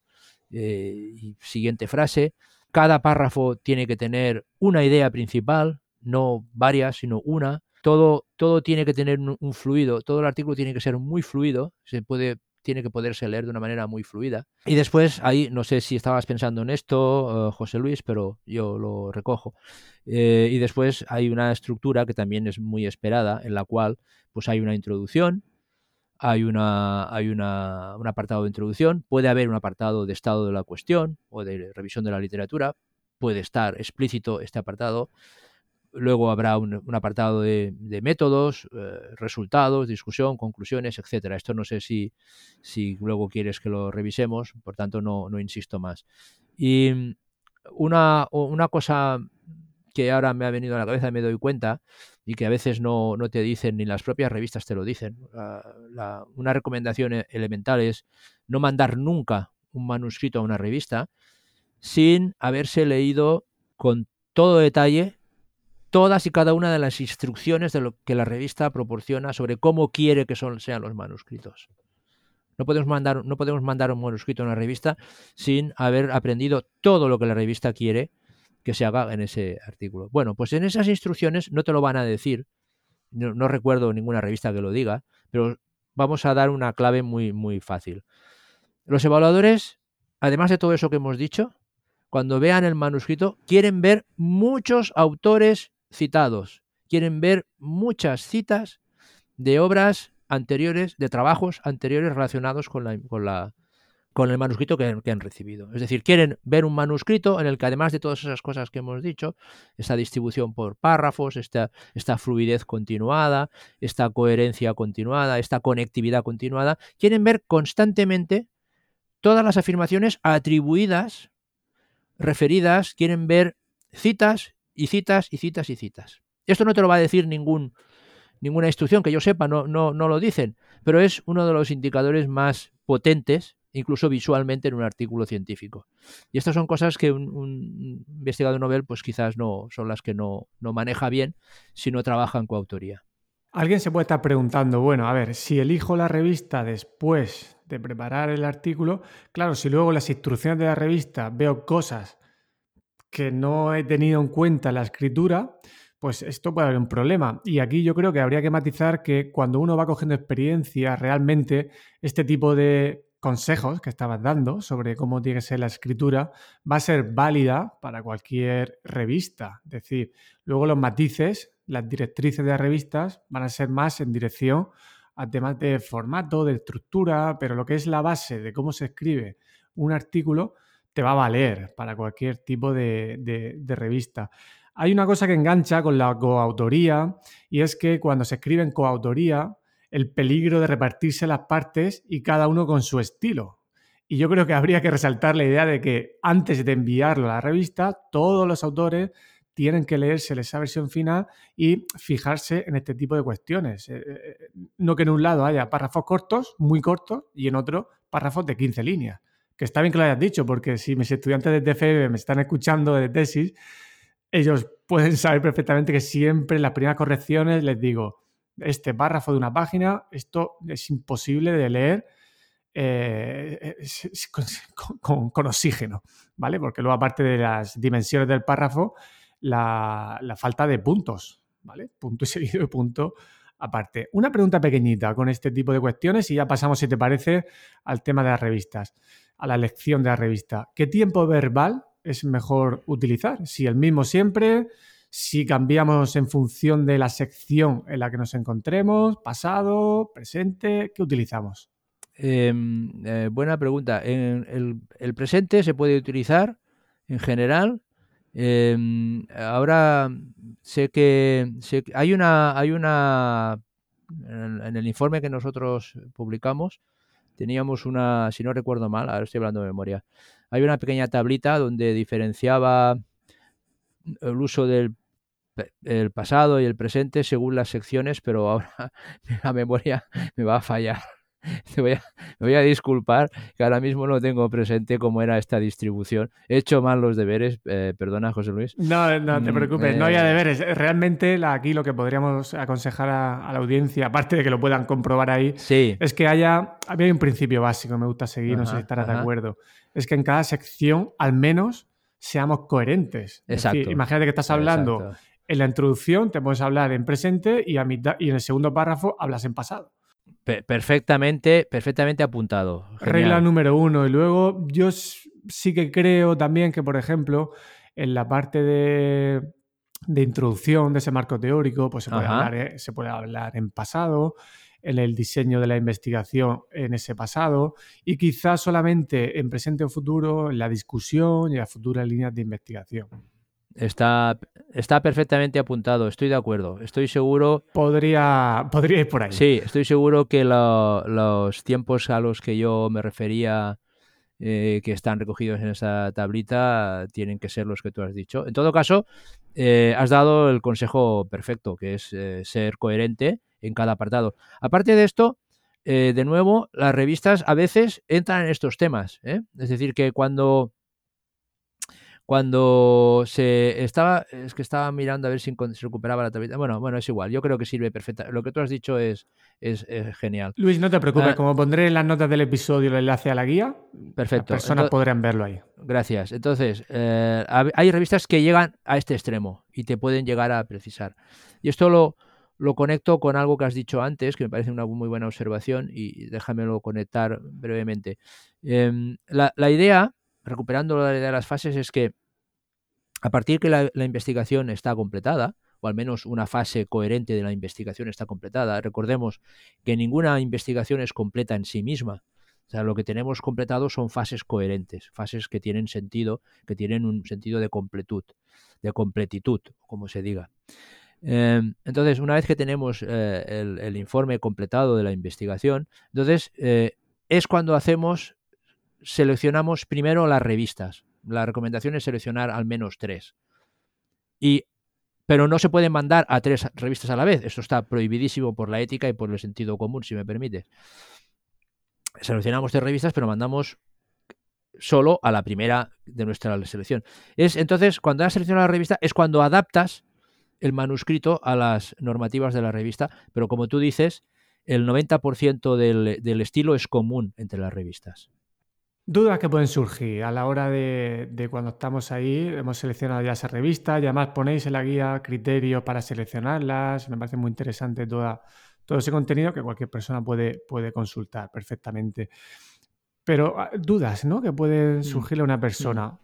eh, y siguiente frase. Cada párrafo tiene que tener una idea principal, no varias, sino una todo, todo tiene que tener un, fluido, todo el artículo tiene que ser muy fluido, se puede, tiene que poderse leer de una manera muy fluida. Y después, ahí, no sé si estabas pensando en esto, eh, José Luis, pero yo lo recojo. Eh, y después hay una estructura que también es muy esperada, en la cual pues hay una introducción, hay, una, hay una, un apartado de introducción, puede haber un apartado de estado de la cuestión o de revisión de la literatura, puede estar explícito este apartado. Luego habrá un, apartado de, métodos, eh, resultados, discusión, conclusiones, etcétera. Esto no sé si, si luego quieres que lo revisemos, por tanto no, insisto más. Y mm, una, cosa que ahora me ha venido a la cabeza y me doy cuenta y que a veces no, te dicen, ni las propias revistas te lo dicen. una recomendación e, elemental es no mandar nunca un manuscrito a una revista sin haberse leído con todo detalle todas y cada una de las instrucciones de lo que la revista proporciona sobre cómo quiere que son, sean los manuscritos. No podemos, mandar, no podemos mandar un manuscrito a una revista sin haber aprendido todo lo que la revista quiere que se haga en ese artículo. Bueno, pues en esas instrucciones no te lo van a decir, no, recuerdo ninguna revista que lo diga, pero vamos a dar una clave muy, muy fácil. Los evaluadores, además de todo eso que hemos dicho, cuando vean el manuscrito, quieren ver muchos autores citados. Quieren ver muchas citas de obras anteriores, de trabajos anteriores relacionados con, la, con, la, con el manuscrito que, han recibido. Es decir, quieren ver un manuscrito en el que además de todas esas cosas que hemos dicho, esta distribución por párrafos, esta, esta fluidez continuada, esta coherencia continuada, esta conectividad continuada, quieren ver constantemente todas las afirmaciones atribuidas, referidas, quieren ver citas y citas y citas y citas. Esto no te lo va a decir ningún, ninguna instrucción que yo sepa, no, no, no lo dicen, pero es uno de los indicadores más potentes, incluso visualmente en un artículo científico. Y estas son cosas que un, investigador novel, pues quizás no son las que no, no maneja bien si no trabaja en coautoría. Alguien se puede estar preguntando, bueno, a ver, si elijo la revista después de preparar el artículo, claro, si luego las instrucciones de la revista veo cosas que no he tenido en cuenta la escritura, pues esto puede haber un problema. Y aquí yo creo que habría que matizar que cuando uno va cogiendo experiencia, realmente este tipo de consejos que estabas dando sobre cómo tiene que ser la escritura va a ser válida para cualquier revista. Es decir, luego los matices, las directrices de las revistas van a ser más en dirección a temas de formato, de estructura, pero lo que es la base de cómo se escribe un artículo te va a valer para cualquier tipo de, revista. Hay una cosa que engancha con la coautoría y es que cuando se escribe en coautoría, el peligro de repartirse las partes y cada uno con su estilo. Y yo creo que habría que resaltar la idea de que antes de enviarlo a la revista, todos los autores tienen que leerse esa versión final y fijarse en este tipo de cuestiones. Eh, eh, no que en un lado haya párrafos cortos, muy cortos, y en otro párrafos de 15 líneas. Que está bien que lo hayas dicho, porque si mis estudiantes de TFE me están escuchando de tesis, ellos pueden saber perfectamente que siempre en las primeras correcciones les digo, este párrafo de una página, esto es imposible de leer eh, con, oxígeno, ¿vale? Porque luego aparte de las dimensiones del párrafo, la, falta de puntos, ¿vale? Punto y seguido de punto aparte. Una pregunta pequeñita con este tipo de cuestiones y ya pasamos, si te parece, al tema de las revistas, a la lección de la revista. ¿Qué tiempo verbal es mejor utilizar? Si el mismo siempre, si cambiamos en función de la sección en la que nos encontremos, pasado, presente, ¿qué utilizamos? Em, eh, buena pregunta. En el presente se puede utilizar en general Em, ahora sé que, hay una, hay una en, el informe que nosotros publicamos teníamos una, si no recuerdo mal, ahora estoy hablando de memoria, hay una pequeña tablita donde diferenciaba el uso del el pasado y el presente según las secciones, pero ahora la memoria me va a fallar. voy a, me voy a disculpar que ahora mismo no tengo presente cómo era esta distribución. He hecho mal los deberes, eh, perdona José Luis. No, no te mm, preocupes, no había eh, deberes. Realmente aquí lo que podríamos aconsejar a, la audiencia, aparte de que lo puedan comprobar ahí, es que haya, había un principio básico, me gusta seguir, no sé si estarás de acuerdo. Es que en cada sección al menos seamos coherentes. Exacto. imagínate que estás hablando en la introducción, te puedes hablar en presente y, a mitad, y en el segundo párrafo hablas en pasado perfectamente, perfectamente apuntado. Regla número uno. Y luego yo sí que creo también que, por ejemplo, en la parte de, introducción de ese marco teórico, pues se puede, hablar, eh, se puede hablar en pasado, en el diseño de la investigación en ese pasado y quizás solamente en presente o futuro, en la discusión y las futuras líneas de investigación. Está, está perfectamente apuntado, estoy de acuerdo. Estoy seguro. Podría, podría ir por ahí. Sí, estoy seguro que los tiempos a los que yo me refería, eh, que están recogidos en esa tablita, tienen que ser los que tú has dicho. En todo caso, eh, has dado el consejo perfecto, que es eh, ser coherente en cada apartado. Aparte de esto, de nuevo, las revistas a veces entran en estos temas. Es decir, que cuando cuando se estaba, es que estaba mirando a ver si se recuperaba la tablita. Bueno, bueno, es igual, yo creo que sirve perfecta. Lo que tú has dicho es, es, genial. Luis, no te preocupes, ah, como pondré en las notas del episodio el enlace a la guía, perfecto. las personas podrán verlo ahí. Gracias. Entonces, eh, hay revistas que llegan a este extremo y te pueden llegar a precisar. Y esto lo, lo conecto con algo que has dicho antes, que me parece una muy buena observación, y déjamelo conectar brevemente. Em, la, la idea recuperando la idea de las fases, es que a partir que la, investigación está completada, o al menos una fase coherente de la investigación está completada, recordemos que ninguna investigación es completa en sí misma. O sea, lo que tenemos completado son fases coherentes, fases que tienen sentido, que tienen un sentido de completud, de completitud, como se diga. Em, entonces, una vez que tenemos eh, el, informe completado de la investigación, entonces eh, es cuando hacemos seleccionamos primero las revistas. La recomendación es seleccionar al menos tres. Y, pero no se pueden mandar a tres revistas a la vez. Esto está prohibidísimo por la ética y por el sentido común, si me permite. Seleccionamos tres revistas, pero mandamos solo a la primera de nuestra selección. Es entonces cuando has seleccionado la revista es cuando adaptas el manuscrito a las normativas de la revista, pero como tú dices, el 90% del, del estilo es común entre las revistas. Dudas que pueden surgir a la hora de, cuando estamos ahí, hemos seleccionado ya esa revista y además ponéis en la guía criterios para seleccionarlas. Me parece muy interesante toda, todo ese contenido que cualquier persona puede, puede consultar perfectamente. Pero ah, dudas, ¿no? Que pueden surgirle a una persona.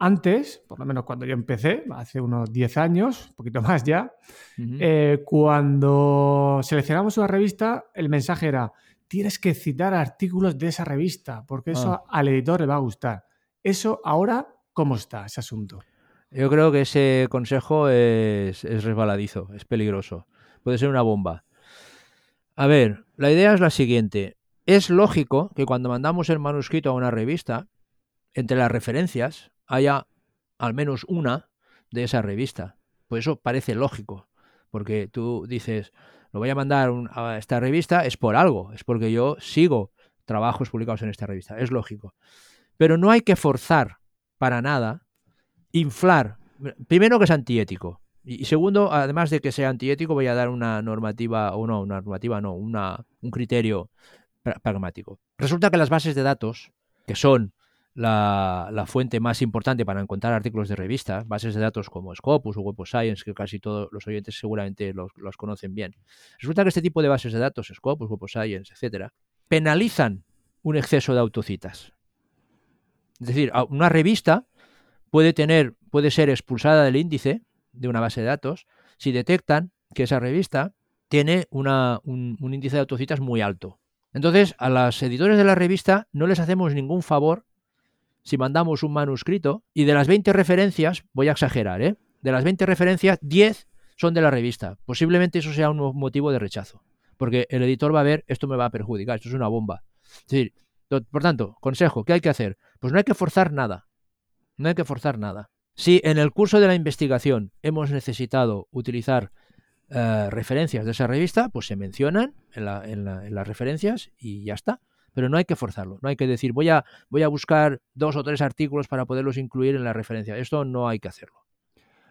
Antes, por lo menos cuando yo empecé, hace unos 10 años, un poquito más ya, eh, cuando seleccionamos una revista, el mensaje era, tienes que citar artículos de esa revista, porque eso Ah. al editor le va a gustar. Eso ahora, ¿cómo está ese asunto? Yo creo que ese consejo es, es resbaladizo, es peligroso. Puede ser una bomba. A ver, la idea es la siguiente. Es lógico que cuando mandamos el manuscrito a una revista, entre las referencias haya al menos una de esa revista. Pues eso parece lógico, porque tú dices, lo voy a mandar a esta revista, es por algo, es porque yo sigo trabajos publicados en esta revista, es lógico. Pero no hay que forzar para nada inflar, primero que es antiético, y segundo, además de que sea antiético, voy a dar una normativa, o no, una normativa, no, una, un criterio pra- pragmático. Resulta que las bases de datos, que son la, fuente más importante para encontrar artículos de revistas, bases de datos como Scopus o Web of Science, que casi todos los oyentes seguramente los, conocen bien. Resulta que este tipo de bases de datos, Scopus, Web of Science, etcétera, penalizan un exceso de autocitas. Es decir, una revista puede tener, puede ser expulsada del índice de una base de datos si detectan que esa revista tiene un, un índice de autocitas muy alto. Entonces, a los editores de la revista no les hacemos ningún favor si mandamos un manuscrito y de las 20 referencias, voy a exagerar, ¿eh? De las 20 referencias, 10 son de la revista. Posiblemente eso sea un motivo de rechazo, porque el editor va a ver, esto me va a perjudicar, esto es una bomba. Es decir, por tanto, consejo, ¿qué hay que hacer? Pues no hay que forzar nada. No hay que forzar nada. Si en el curso de la investigación hemos necesitado utilizar eh, referencias de esa revista, pues se mencionan en las referencias y ya está. Pero no hay que forzarlo. No hay que decir voy a, voy a buscar dos o tres artículos para poderlos incluir en la referencia. Esto no hay que hacerlo.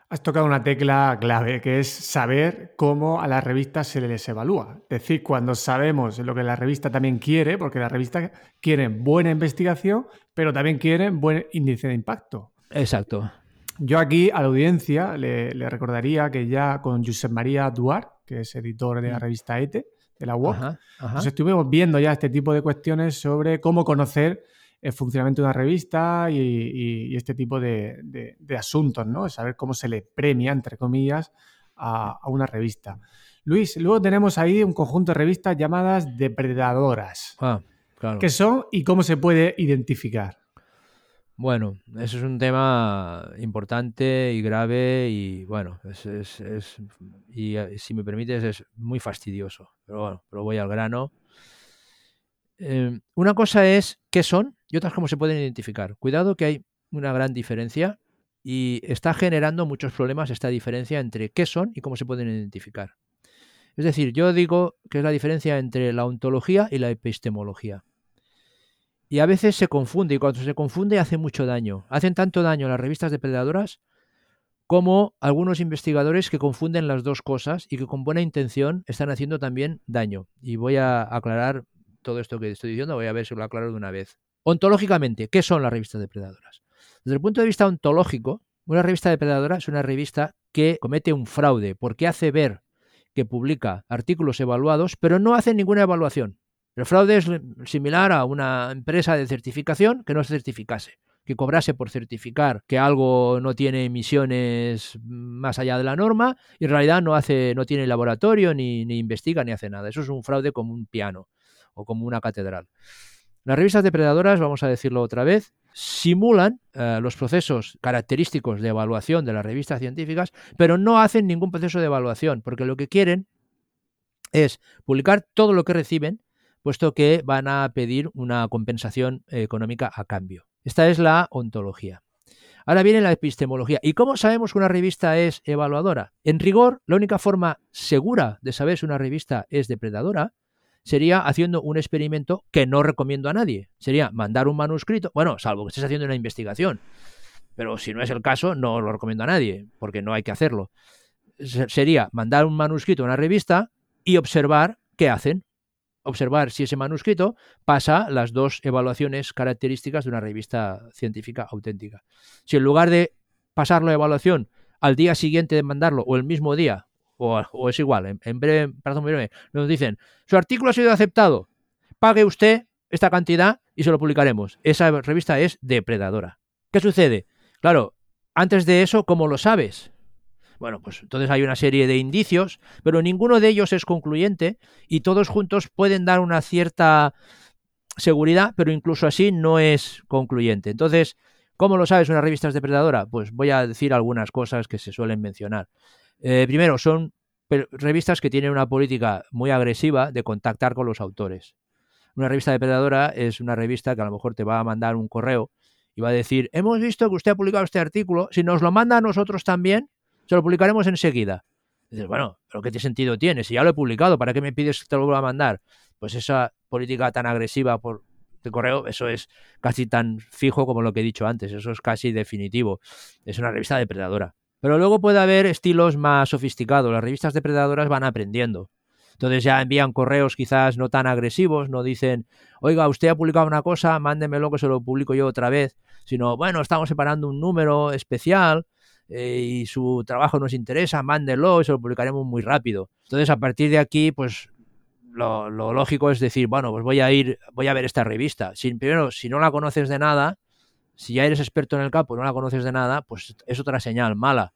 Has tocado una tecla clave, que es saber cómo a las revistas se les evalúa. Es decir, cuando sabemos lo que la revista también quiere, porque las revistas quieren buena investigación, pero también quieren buen índice de impacto. Exacto. Yo aquí a la audiencia le, le recordaría que ya con Josep María Duar, que es editor de la Mm. revista ETE, de la UOC, Ajá, ajá. pues estuvimos viendo ya este tipo de cuestiones sobre cómo conocer el funcionamiento de una revista y, y- y este tipo de, de- de asuntos, ¿no? Saber cómo se le premia, entre comillas, a, a una revista. Luis, luego tenemos ahí un conjunto de revistas llamadas depredadoras. Ah, claro. ¿Qué son y cómo se puede identificar? Bueno, eso es un tema importante y grave y bueno, es, es- y eh, si me permites es muy fastidioso, pero bueno, pero voy al grano. Eh, una cosa es qué son y otras cómo se pueden identificar. Cuidado que hay una gran diferencia y está generando muchos problemas esta diferencia entre qué son y cómo se pueden identificar. Es decir, yo digo que es la diferencia entre la ontología y la epistemología. Y a veces se confunde, y cuando se confunde hace mucho daño. Hacen tanto daño las revistas depredadoras como algunos investigadores que confunden las dos cosas y que con buena intención están haciendo también daño. Y voy a aclarar todo esto que estoy diciendo, voy a ver si lo aclaro de una vez. Ontológicamente, ¿qué son las revistas depredadoras? Desde el punto de vista ontológico, una revista depredadora es una revista que comete un fraude porque hace ver que publica artículos evaluados, pero no hace ninguna evaluación. El fraude es similar a una empresa de certificación que no se certificase, que cobrase por certificar que algo no tiene emisiones más allá de la norma y en realidad no hace, no tiene laboratorio, ni, ni investiga, ni hace nada. Eso es un fraude como un piano o como una catedral. Las revistas depredadoras, vamos a decirlo otra vez, simulan eh, los procesos característicos de evaluación de las revistas científicas, pero no hacen ningún proceso de evaluación, porque lo que quieren es publicar todo lo que reciben, puesto que van a pedir una compensación económica a cambio. Esta es la ontología. Ahora viene la epistemología. ¿Y cómo sabemos que una revista es evaluadora? En rigor, la única forma segura de saber si una revista es depredadora sería haciendo un experimento que no recomiendo a nadie. Sería mandar un manuscrito, bueno, salvo que estés haciendo una investigación, pero si no es el caso, no lo recomiendo a nadie, porque no hay que hacerlo. Sería mandar un manuscrito a una revista y observar qué hacen. Observar si ese manuscrito pasa las dos evaluaciones características de una revista científica auténtica. Si en lugar de pasar la evaluación al día siguiente de mandarlo o el mismo día o, es igual, en, breve, muy breve, nos dicen, su artículo ha sido aceptado, pague usted esta cantidad y se lo publicaremos. Esa revista es depredadora. ¿Qué sucede? Claro, antes de eso, ¿cómo lo sabes? Bueno, pues entonces hay una serie de indicios, pero ninguno de ellos es concluyente y todos juntos pueden dar una cierta seguridad, pero incluso así no es concluyente. Entonces, ¿cómo lo sabes una revista depredadora? Pues voy a decir algunas cosas que se suelen mencionar. Eh, primero, son revistas que tienen una política muy agresiva de contactar con los autores. Una revista depredadora es una revista que a lo mejor te va a mandar un correo y va a decir, hemos visto que usted ha publicado este artículo, si nos lo manda a nosotros también, lo publicaremos enseguida. dices, bueno, pero ¿qué sentido tiene? Si ya lo he publicado, ¿para qué me pides que te lo vuelva a mandar? Pues esa política tan agresiva por de correo, eso es casi tan fijo como lo que he dicho antes, eso es casi definitivo. Es una revista depredadora. Pero luego puede haber estilos más sofisticados. Las revistas depredadoras van aprendiendo. Entonces ya envían correos quizás no tan agresivos, no dicen, oiga, usted ha publicado una cosa, mándemelo que se lo publico yo otra vez, sino, bueno, estamos separando un número especial eh, y su trabajo nos interesa, mándelo y se lo publicaremos muy rápido. Entonces, a partir de aquí, pues lo, lógico es decir, bueno, pues voy a ir, voy a ver esta revista. Si, primero, si no la conoces de nada, si ya eres experto en el campo y no la conoces de nada, pues es otra señal mala.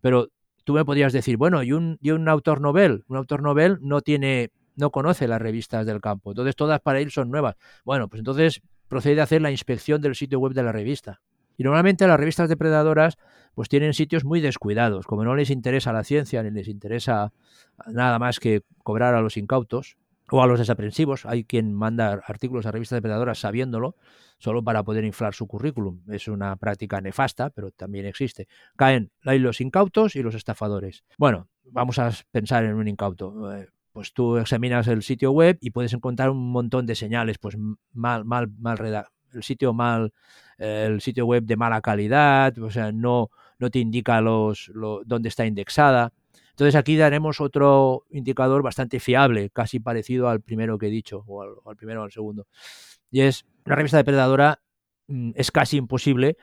Pero tú me podrías decir, bueno, y un, y un autor novel, un autor novel no tiene, no conoce las revistas del campo, entonces todas para él son nuevas. Bueno, pues entonces procede a hacer la inspección del sitio web de la revista. Y normalmente las revistas depredadoras pues tienen sitios muy descuidados, como no les interesa la ciencia ni les interesa nada más que cobrar a los incautos o a los desaprensivos. Hay quien manda artículos a revistas depredadoras sabiéndolo, solo para poder inflar su currículum. Es una práctica nefasta, pero también existe. Caen los incautos y los estafadores. Bueno, vamos a pensar en un incauto. Eh, pues tú examinas el sitio web y puedes encontrar un montón de señales, pues mal, mal, mal el sitio mal, el sitio web de mala calidad, o sea, no, no te indica los, dónde está indexada. Entonces aquí daremos otro indicador bastante fiable, casi parecido al primero que he dicho, o al, primero o al segundo. Y es, una revista depredadora mm, es casi imposible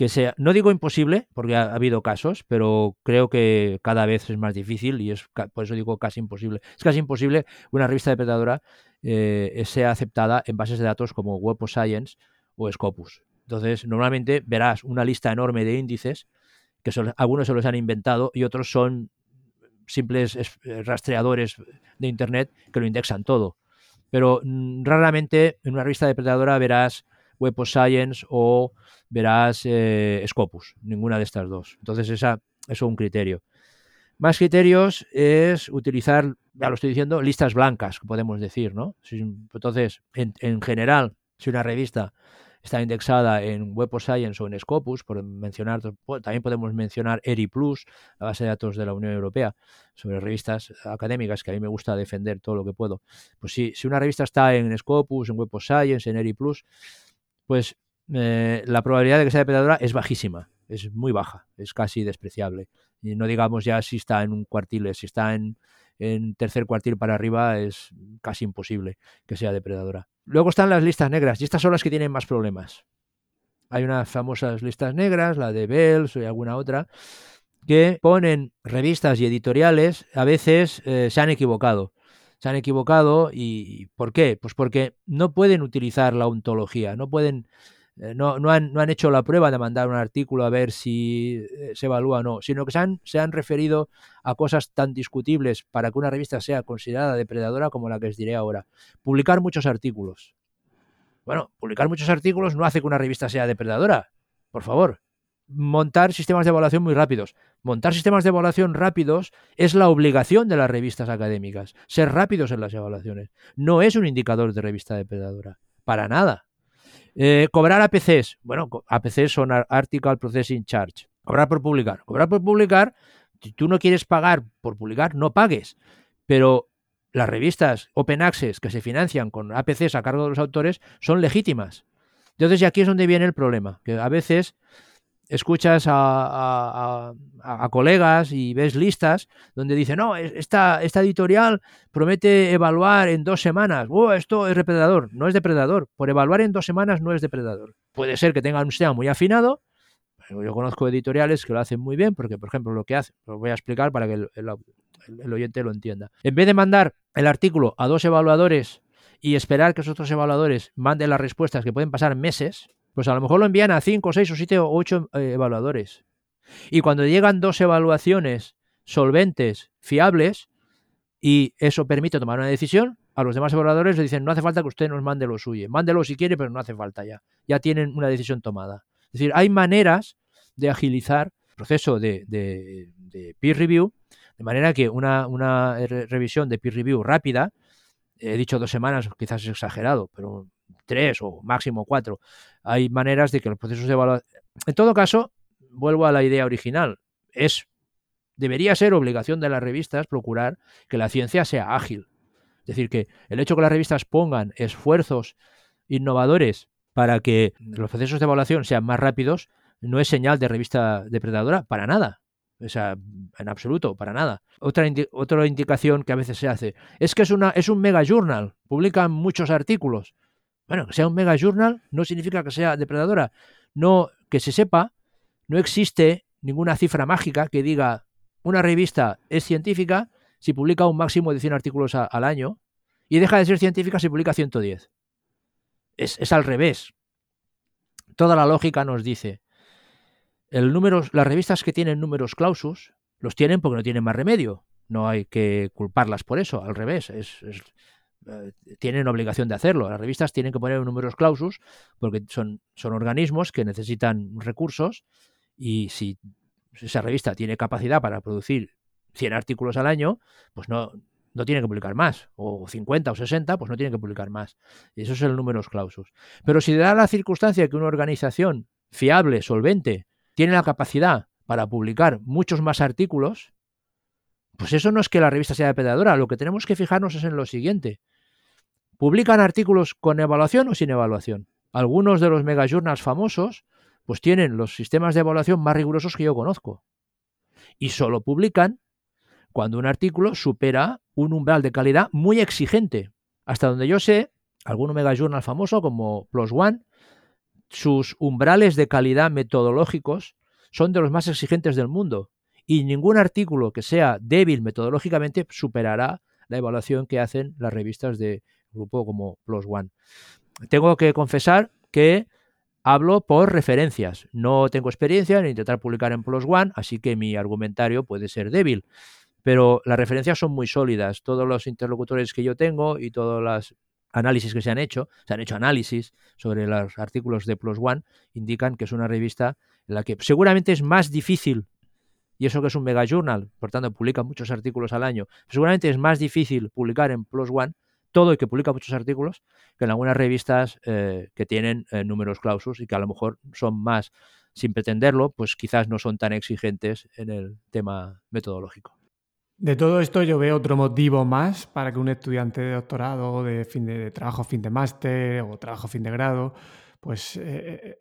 que sea, no digo imposible, porque ha, habido casos, pero creo que cada vez es más difícil y es por eso digo casi imposible. Es casi imposible una revista depredadora eh, sea aceptada en bases de datos como Web of Science o Scopus. Entonces, normalmente verás una lista enorme de índices, que algunos se los han inventado y otros son simples eh, rastreadores de Internet que lo indexan todo. Pero mm, raramente en una revista depredadora verás Web of Science o verás eh, Scopus, ninguna de estas dos. Entonces, esa, eso es un criterio. Más criterios es utilizar, ya lo estoy diciendo, listas blancas, podemos decir, ¿no? Entonces, en, general, si una revista está indexada en Web of Science o en Scopus, por mencionar, también podemos mencionar ERI Plus, la base de datos de la Unión Europea, sobre revistas académicas, que a mí me gusta defender todo lo que puedo. Pues si, si una revista está en Scopus, en Web of Science, en ERI Plus, pues eh, la probabilidad de que sea depredadora es bajísima, es muy baja, es casi despreciable. Y no digamos ya si está en un cuartil, si está en, tercer cuartil para arriba es casi imposible que sea depredadora. Luego están las listas negras y estas son las que tienen más problemas. Hay unas famosas listas negras, la de Bells y alguna otra, que ponen revistas y editoriales, a veces eh, se han equivocado. Se han equivocado y ¿por qué? Pues porque no pueden utilizar la ontología, no pueden eh, no, no, han, no, han, hecho la prueba de mandar un artículo a ver si eh, se evalúa o no, sino que se han, se han referido a cosas tan discutibles para que una revista sea considerada depredadora como la que os diré ahora. Publicar muchos artículos. Bueno, publicar muchos artículos no hace que una revista sea depredadora. Por favor. Montar sistemas de evaluación muy rápidos. Montar sistemas de evaluación rápidos es la obligación de las revistas académicas. Ser rápidos en las evaluaciones. No es un indicador de revista depredadora. Para nada. Eh, cobrar APCs. Bueno, APCs son Article Processing Charge. Cobrar por publicar. Cobrar por publicar, si tú no quieres pagar por publicar, no pagues. Pero las revistas Open Access que se financian con APCs a cargo de los autores son legítimas. Entonces, y aquí es donde viene el problema, que a veces escuchas a, colegas y ves listas donde dicen, no, esta, esta editorial promete evaluar en dos semanas. Oh, esto es depredador. No es depredador. Por evaluar en dos semanas no es depredador. Puede ser que tenga un sistema muy afinado. yo conozco editoriales que lo hacen muy bien, porque, por ejemplo, lo que hace, lo voy a explicar para que el oyente lo entienda. En vez de mandar el artículo a dos evaluadores y esperar que esos otros evaluadores manden las respuestas que pueden pasar meses, pues a lo mejor lo envían a 5, 6 o 7 o 8 eh, evaluadores. Y cuando llegan dos evaluaciones solventes, fiables, y eso permite tomar una decisión, a los demás evaluadores le dicen, no hace falta que usted nos mande lo suyo, mándelo si quiere, pero no hace falta ya. Ya tienen una decisión tomada. Es decir, hay maneras de agilizar el proceso de, peer review, de manera que una, una revisión de peer review rápida, he dicho dos semanas, quizás es exagerado, pero tres o máximo cuatro, hay maneras de que los procesos de evaluación... En todo caso, vuelvo a la idea original, es debería ser obligación de las revistas procurar que la ciencia sea ágil. Es decir, que el hecho que las revistas pongan esfuerzos innovadores para que los procesos de evaluación sean más rápidos no es señal de revista depredadora para nada. O sea, en absoluto, para nada. Otra, otra indicación que a veces se hace es que es, una, es un mega journal, publican muchos artículos. Bueno, que sea un mega journal no significa que sea depredadora. No, que se sepa, no existe ninguna cifra mágica que diga una revista es científica si publica un máximo de 100 artículos al año y deja de ser científica si publica 110. Es, es al revés. Toda la lógica nos dice, el número, las revistas que tienen números clausus los tienen porque no tienen más remedio. No hay que culparlas por eso, al revés. Es, eh, tienen obligación de hacerlo. Las revistas tienen que poner números clausus porque son, son organismos que necesitan recursos y si esa revista tiene capacidad para producir 100 artículos al año, pues no, no tiene que publicar más, o 50 o 60, pues no tiene que publicar más. Eso es el números clausus. Pero si da la circunstancia que una organización fiable, solvente, tiene la capacidad para publicar muchos más artículos, pues eso no es que la revista sea depredadora, lo que tenemos que fijarnos es en lo siguiente. ¿Publican artículos con evaluación o sin evaluación? Algunos de los megajournals famosos pues tienen los sistemas de evaluación más rigurosos que yo conozco. Y solo publican cuando un artículo supera un umbral de calidad muy exigente. Hasta donde yo sé, algún mega journal famoso como Plus One, sus umbrales de calidad metodológicos son de los más exigentes del mundo. Y ningún artículo que sea débil metodológicamente superará la evaluación que hacen las revistas de grupo como Plus One. Tengo que confesar que Hablo por referencias. No tengo experiencia en intentar publicar en Plus One, así que mi argumentario puede ser débil. Pero las referencias son muy sólidas. Todos los interlocutores que yo tengo y todos los análisis que se han hecho, se han hecho análisis sobre los artículos de Plus One, indican que es una revista en la que seguramente es más difícil, y eso que es un mega journal, por tanto publica muchos artículos al año, seguramente es más difícil publicar en Plus One todo y que publica muchos artículos que en algunas revistas eh, que tienen eh, números clausus y que a lo mejor son más, sin pretenderlo, pues quizás no son tan exigentes en el tema metodológico. De todo esto yo veo otro motivo más para que un estudiante de doctorado, de fin de, trabajo fin de máster o trabajo fin de grado, pues eh,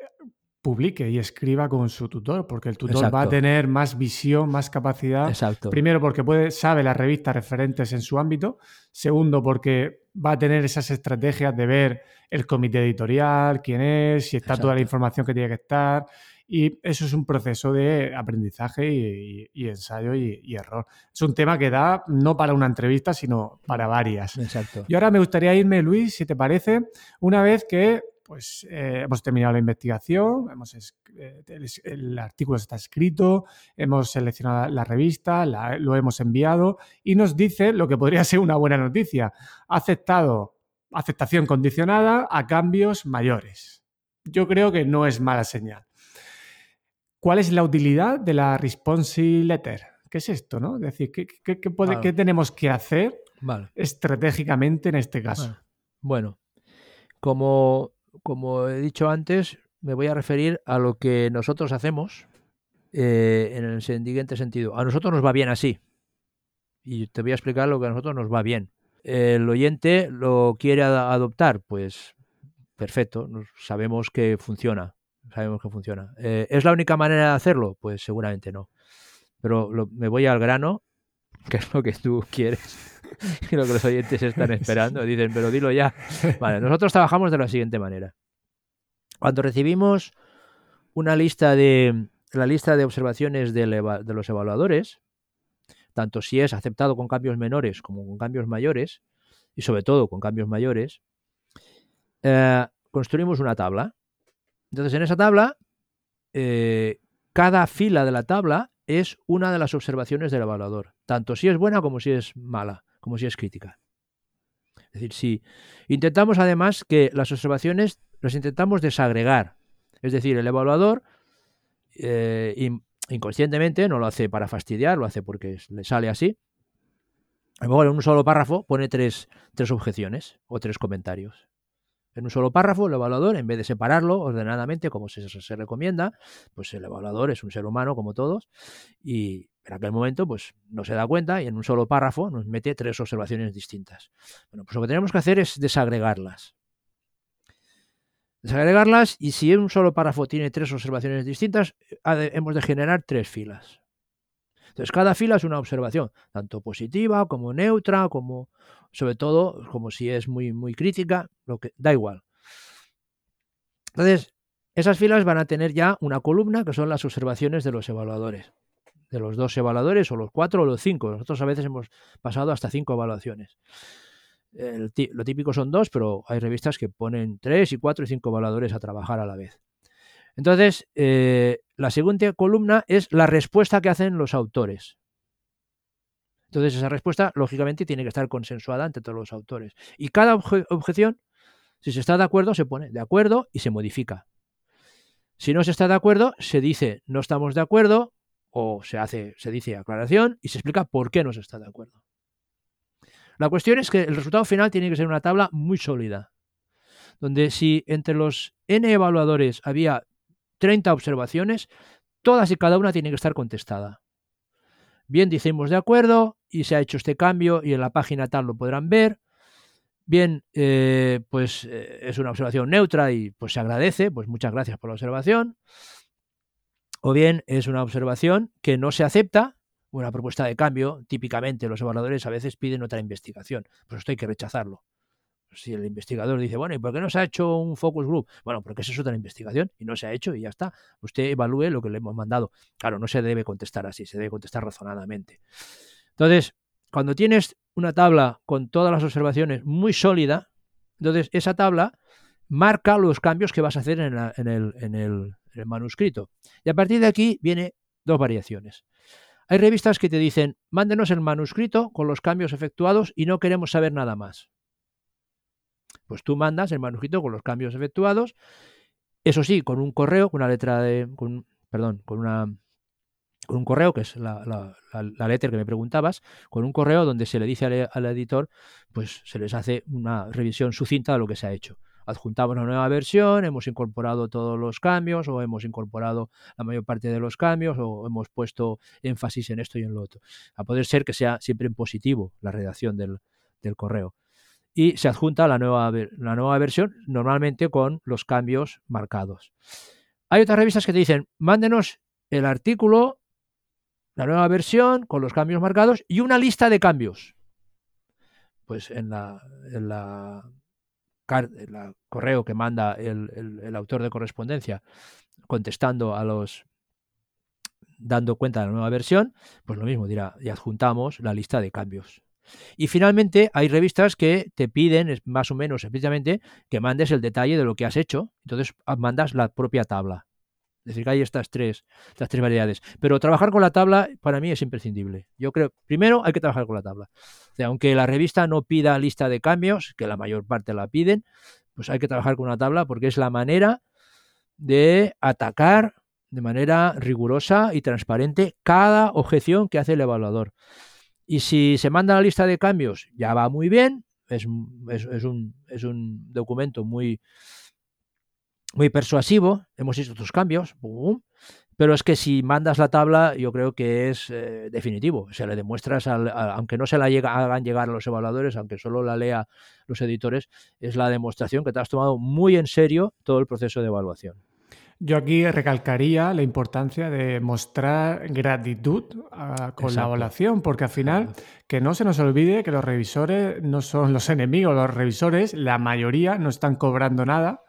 publique y escriba con su tutor, porque el tutor va a tener más visión, más capacidad. Exacto. Primero, porque puede, sabe las revistas referentes en su ámbito. Segundo, porque va a tener esas estrategias de ver el comité editorial, quién es, si está toda la información que tiene que estar. Y eso es un proceso de aprendizaje y, ensayo y, y, error. Es un tema que da no para una entrevista, sino para varias. Exacto. Y ahora me gustaría irme, Luis, si te parece, una vez que pues eh, hemos terminado la investigación, hemos eh, el, artículo está escrito, hemos seleccionado la revista, lo hemos enviado y nos dice lo que podría ser una buena noticia. Ha aceptado aceptación condicionada a cambios mayores. Yo creo que no es mala señal. ¿Cuál es la utilidad de la response letter? ¿Qué es esto? ¿no? Es decir, ¿qué, tenemos que hacer estratégicamente en este caso? Bueno, como como he dicho antes, me voy a referir a lo que nosotros hacemos eh, en el siguiente sentido. A nosotros nos va bien así. Y te voy a explicar lo que a nosotros nos va bien. El oyente lo quiere adoptar, pues perfecto, sabemos que funciona. Sabemos que funciona. Eh, ¿Es la única manera de hacerlo? Pues seguramente no. Pero me voy al grano, que es lo que tú quieres. y lo que los oyentes están esperando. Dicen, pero dilo ya. Vale, nosotros trabajamos de la siguiente manera. Cuando recibimos una lista de la lista de observaciones de, de los evaluadores, tanto si es aceptado con cambios menores como con cambios mayores, y sobre todo con cambios mayores, eh, construimos una tabla. Entonces, en esa tabla, eh, cada fila de la tabla es una de las observaciones del evaluador, tanto si es buena como si es mala, como si es crítica. Es decir, si intentamos además que las observaciones las intentamos desagregar, es decir, el evaluador eh, inconscientemente no lo hace para fastidiar, lo hace porque le sale así. A lo mejor en un solo párrafo pone tres, tres objeciones o tres comentarios en un solo párrafo, el evaluador, en vez de separarlo ordenadamente, como se, recomienda, pues el evaluador es un ser humano como todos y en aquel momento pues no se da cuenta y en un solo párrafo nos mete tres observaciones distintas. Bueno, pues lo que tenemos que hacer es desagregarlas. Desagregarlas y si un solo párrafo tiene tres observaciones distintas, hemos de generar tres filas. Entonces, cada fila es una observación, tanto positiva como neutra, como sobre todo, como si es muy, muy crítica, lo que da igual. Entonces, esas filas van a tener ya una columna que son las observaciones de los evaluadores, de los dos evaluadores, o los cuatro o los cinco. Nosotros a veces hemos pasado hasta cinco evaluaciones. lo típico son dos, pero hay revistas que ponen tres y cuatro y cinco evaluadores a trabajar a la vez. Entonces, eh, la siguiente columna es la respuesta que hacen los autores. Entonces, esa respuesta, lógicamente, tiene que estar consensuada entre todos los autores. Y cada objeción, si se está de acuerdo, se pone de acuerdo y se modifica. Si no se está de acuerdo, se dice no estamos de acuerdo o se hace, se dice aclaración y se explica por qué no se está de acuerdo. La cuestión es que el resultado final tiene que ser una tabla muy sólida, donde si entre los n evaluadores había 30 observaciones, todas y cada una tienen que estar contestada. Bien, decimos de acuerdo y se ha hecho este cambio y en la página tal lo podrán ver. Bien, eh, pues eh, es una observación neutra y pues se agradece, pues muchas gracias por la observación. O bien es una observación que no se acepta, una propuesta de cambio, típicamente los evaluadores a veces piden otra investigación, pues esto hay que rechazarlo si el investigador dice, bueno, ¿y por qué no se ha hecho un focus group? Bueno, porque esa es otra investigación y no se ha hecho y ya está. Usted evalúe lo que le hemos mandado. Claro, no se debe contestar así, se debe contestar razonadamente. Entonces, cuando tienes una tabla con todas las observaciones muy sólida, entonces esa tabla marca los cambios que vas a hacer en, el, manuscrito. Y a partir de aquí viene dos variaciones. Hay revistas que te dicen, mándenos el manuscrito con los cambios efectuados y no queremos saber nada más. Pues tú mandas el manuscrito con los cambios efectuados, eso sí, con un correo, con una letra de, con, perdón, con una con un correo, que es la, la, letra que me preguntabas, con un correo donde se le dice al, editor, pues se les hace una revisión sucinta de lo que se ha hecho. Adjuntamos la nueva versión, hemos incorporado todos los cambios, o hemos incorporado la mayor parte de los cambios, o hemos puesto énfasis en esto y en lo otro. A poder ser que sea siempre en positivo la redacción del, del correo y se adjunta la nueva, la nueva versión, normalmente con los cambios marcados. Hay otras revistas que te dicen, mándenos el artículo, la nueva versión con los cambios marcados y una lista de cambios. Pues en la, en la, correo que manda el, el autor de correspondencia contestando a los dando cuenta de la nueva versión, pues lo mismo dirá, y adjuntamos la lista de cambios. Y finalmente hay revistas que te piden, más o menos especialmente, que mandes el detalle de lo que has hecho. Entonces mandas la propia tabla. Es decir, que hay estas tres, estas tres variedades. Pero trabajar con la tabla para mí es imprescindible. Yo creo, primero hay que trabajar con la tabla. aunque la revista no pida lista de cambios, que la mayor parte la piden, pues hay que trabajar con una tabla porque es la manera de atacar de manera rigurosa y transparente cada objeción que hace el evaluador. Y si se manda la lista de cambios, ya va muy bien, es, es, un, es un, documento muy, muy persuasivo, hemos hecho otros cambios, pero es que si mandas la tabla, yo creo que es eh, definitivo. Se le demuestras, aunque no se la llega, hagan llegar a los evaluadores, aunque solo la lea los editores, es la demostración que te has tomado muy en serio todo el proceso de evaluación. Yo aquí recalcaría la importancia de mostrar gratitud ah, con la evaluación, porque al final que no se nos olvide que los revisores no son los enemigos, los revisores, la mayoría no están cobrando nada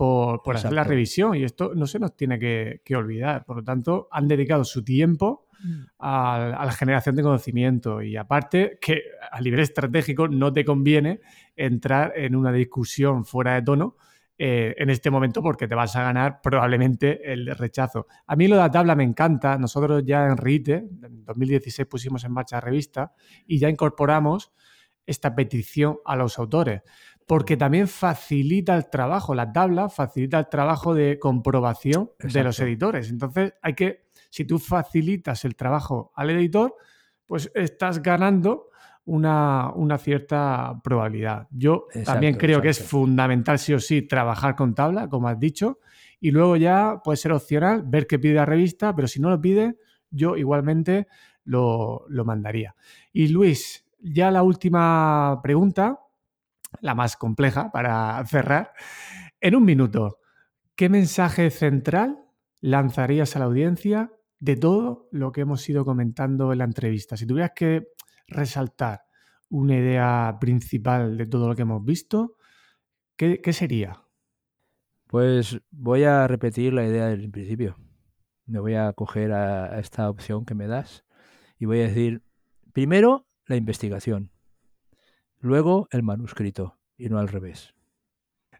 por, hacer la revisión y esto no se nos tiene que, olvidar. Por lo tanto, han dedicado su tiempo mm. a, la generación de conocimiento y aparte que a nivel estratégico no te conviene entrar en una discusión fuera de tono eh, en este momento porque te vas a ganar probablemente el rechazo. A mí lo de la tabla me encanta. Nosotros ya en RITE, en 2016 pusimos en marcha la revista y ya incorporamos esta petición a los autores porque también facilita el trabajo, la tabla facilita el trabajo de comprobación de los editores. Entonces, hay que, si tú facilitas el trabajo al editor, pues estás ganando una, cierta probabilidad. Yo también creo que es fundamental, sí o sí, trabajar con tabla, como has dicho, y luego ya puede ser opcional ver qué pide la revista, pero si no lo pide, yo igualmente lo, lo mandaría. Y Luis, ya la última pregunta, la más compleja para cerrar. En un minuto, ¿qué mensaje central lanzarías a la audiencia de todo lo que hemos ido comentando en la entrevista? Si tuvieras que resaltar una idea principal de todo lo que hemos visto, ¿qué, sería? Pues voy a repetir la idea del principio. Me voy a coger a esta opción que me das y voy a decir, primero, la investigación. Luego el manuscrito y no al revés.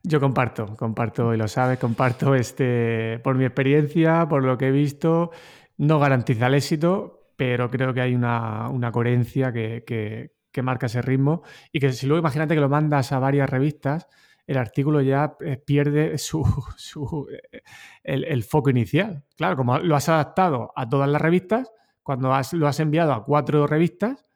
Yo comparto, comparto, y lo sabes, comparto este, por mi experiencia, por lo que he visto, no garantiza el éxito, pero creo que hay una, coherencia que, marca ese ritmo y que si luego imagínate que lo mandas a varias revistas, el artículo ya eh, pierde su, el, el, foco inicial. Claro, como lo has adaptado a todas las revistas, cuando lo has enviado a cuatro revistas,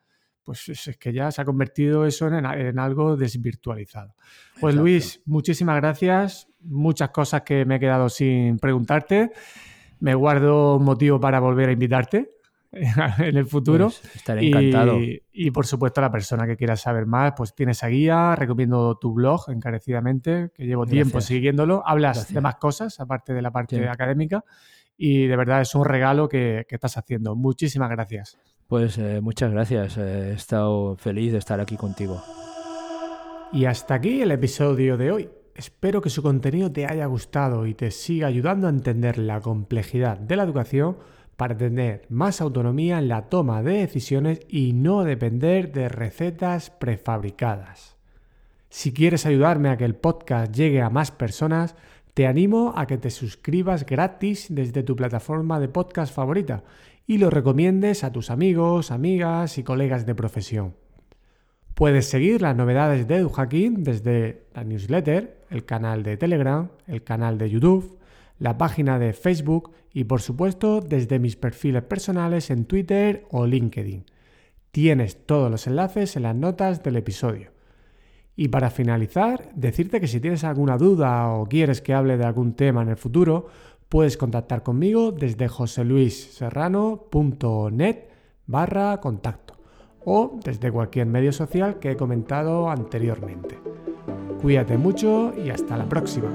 pues es que ya se ha convertido eso en, algo desvirtualizado. Pues Luis, muchísimas gracias. Muchas cosas que me he quedado sin preguntarte. Me guardo motivo para volver a invitarte en el futuro. Pues estaré encantado. Y, por supuesto, la persona que quiera saber más, pues tiene esa guía. Recomiendo tu blog encarecidamente, que llevo tiempo siguiéndolo. Hablas de más cosas, aparte de la parte académica. Y de verdad es un regalo que estás haciendo. Muchísimas gracias. Pues eh, muchas gracias, eh, he estado feliz de estar aquí contigo. Y hasta aquí el episodio de hoy. Espero que su contenido te haya gustado y te siga ayudando a entender la complejidad de la educación para tener más autonomía en la toma de decisiones y no depender de recetas prefabricadas. Si quieres ayudarme a que el podcast llegue a más personas, te animo a que te suscribas gratis desde tu plataforma de podcast favorita y lo recomiendes a tus amigos, amigas y colegas de profesión. Puedes seguir las novedades de EduHacking desde la newsletter, el canal de Telegram, el canal de YouTube, la página de Facebook y por supuesto desde mis perfiles personales en Twitter o LinkedIn. Tienes todos los enlaces en las notas del episodio. Y para finalizar, decirte que si tienes alguna duda o quieres que hable de algún tema en el futuro, puedes contactar conmigo desde joseluisserrano.net barra contacto o desde cualquier medio social que he comentado anteriormente. Cuídate mucho y hasta la próxima.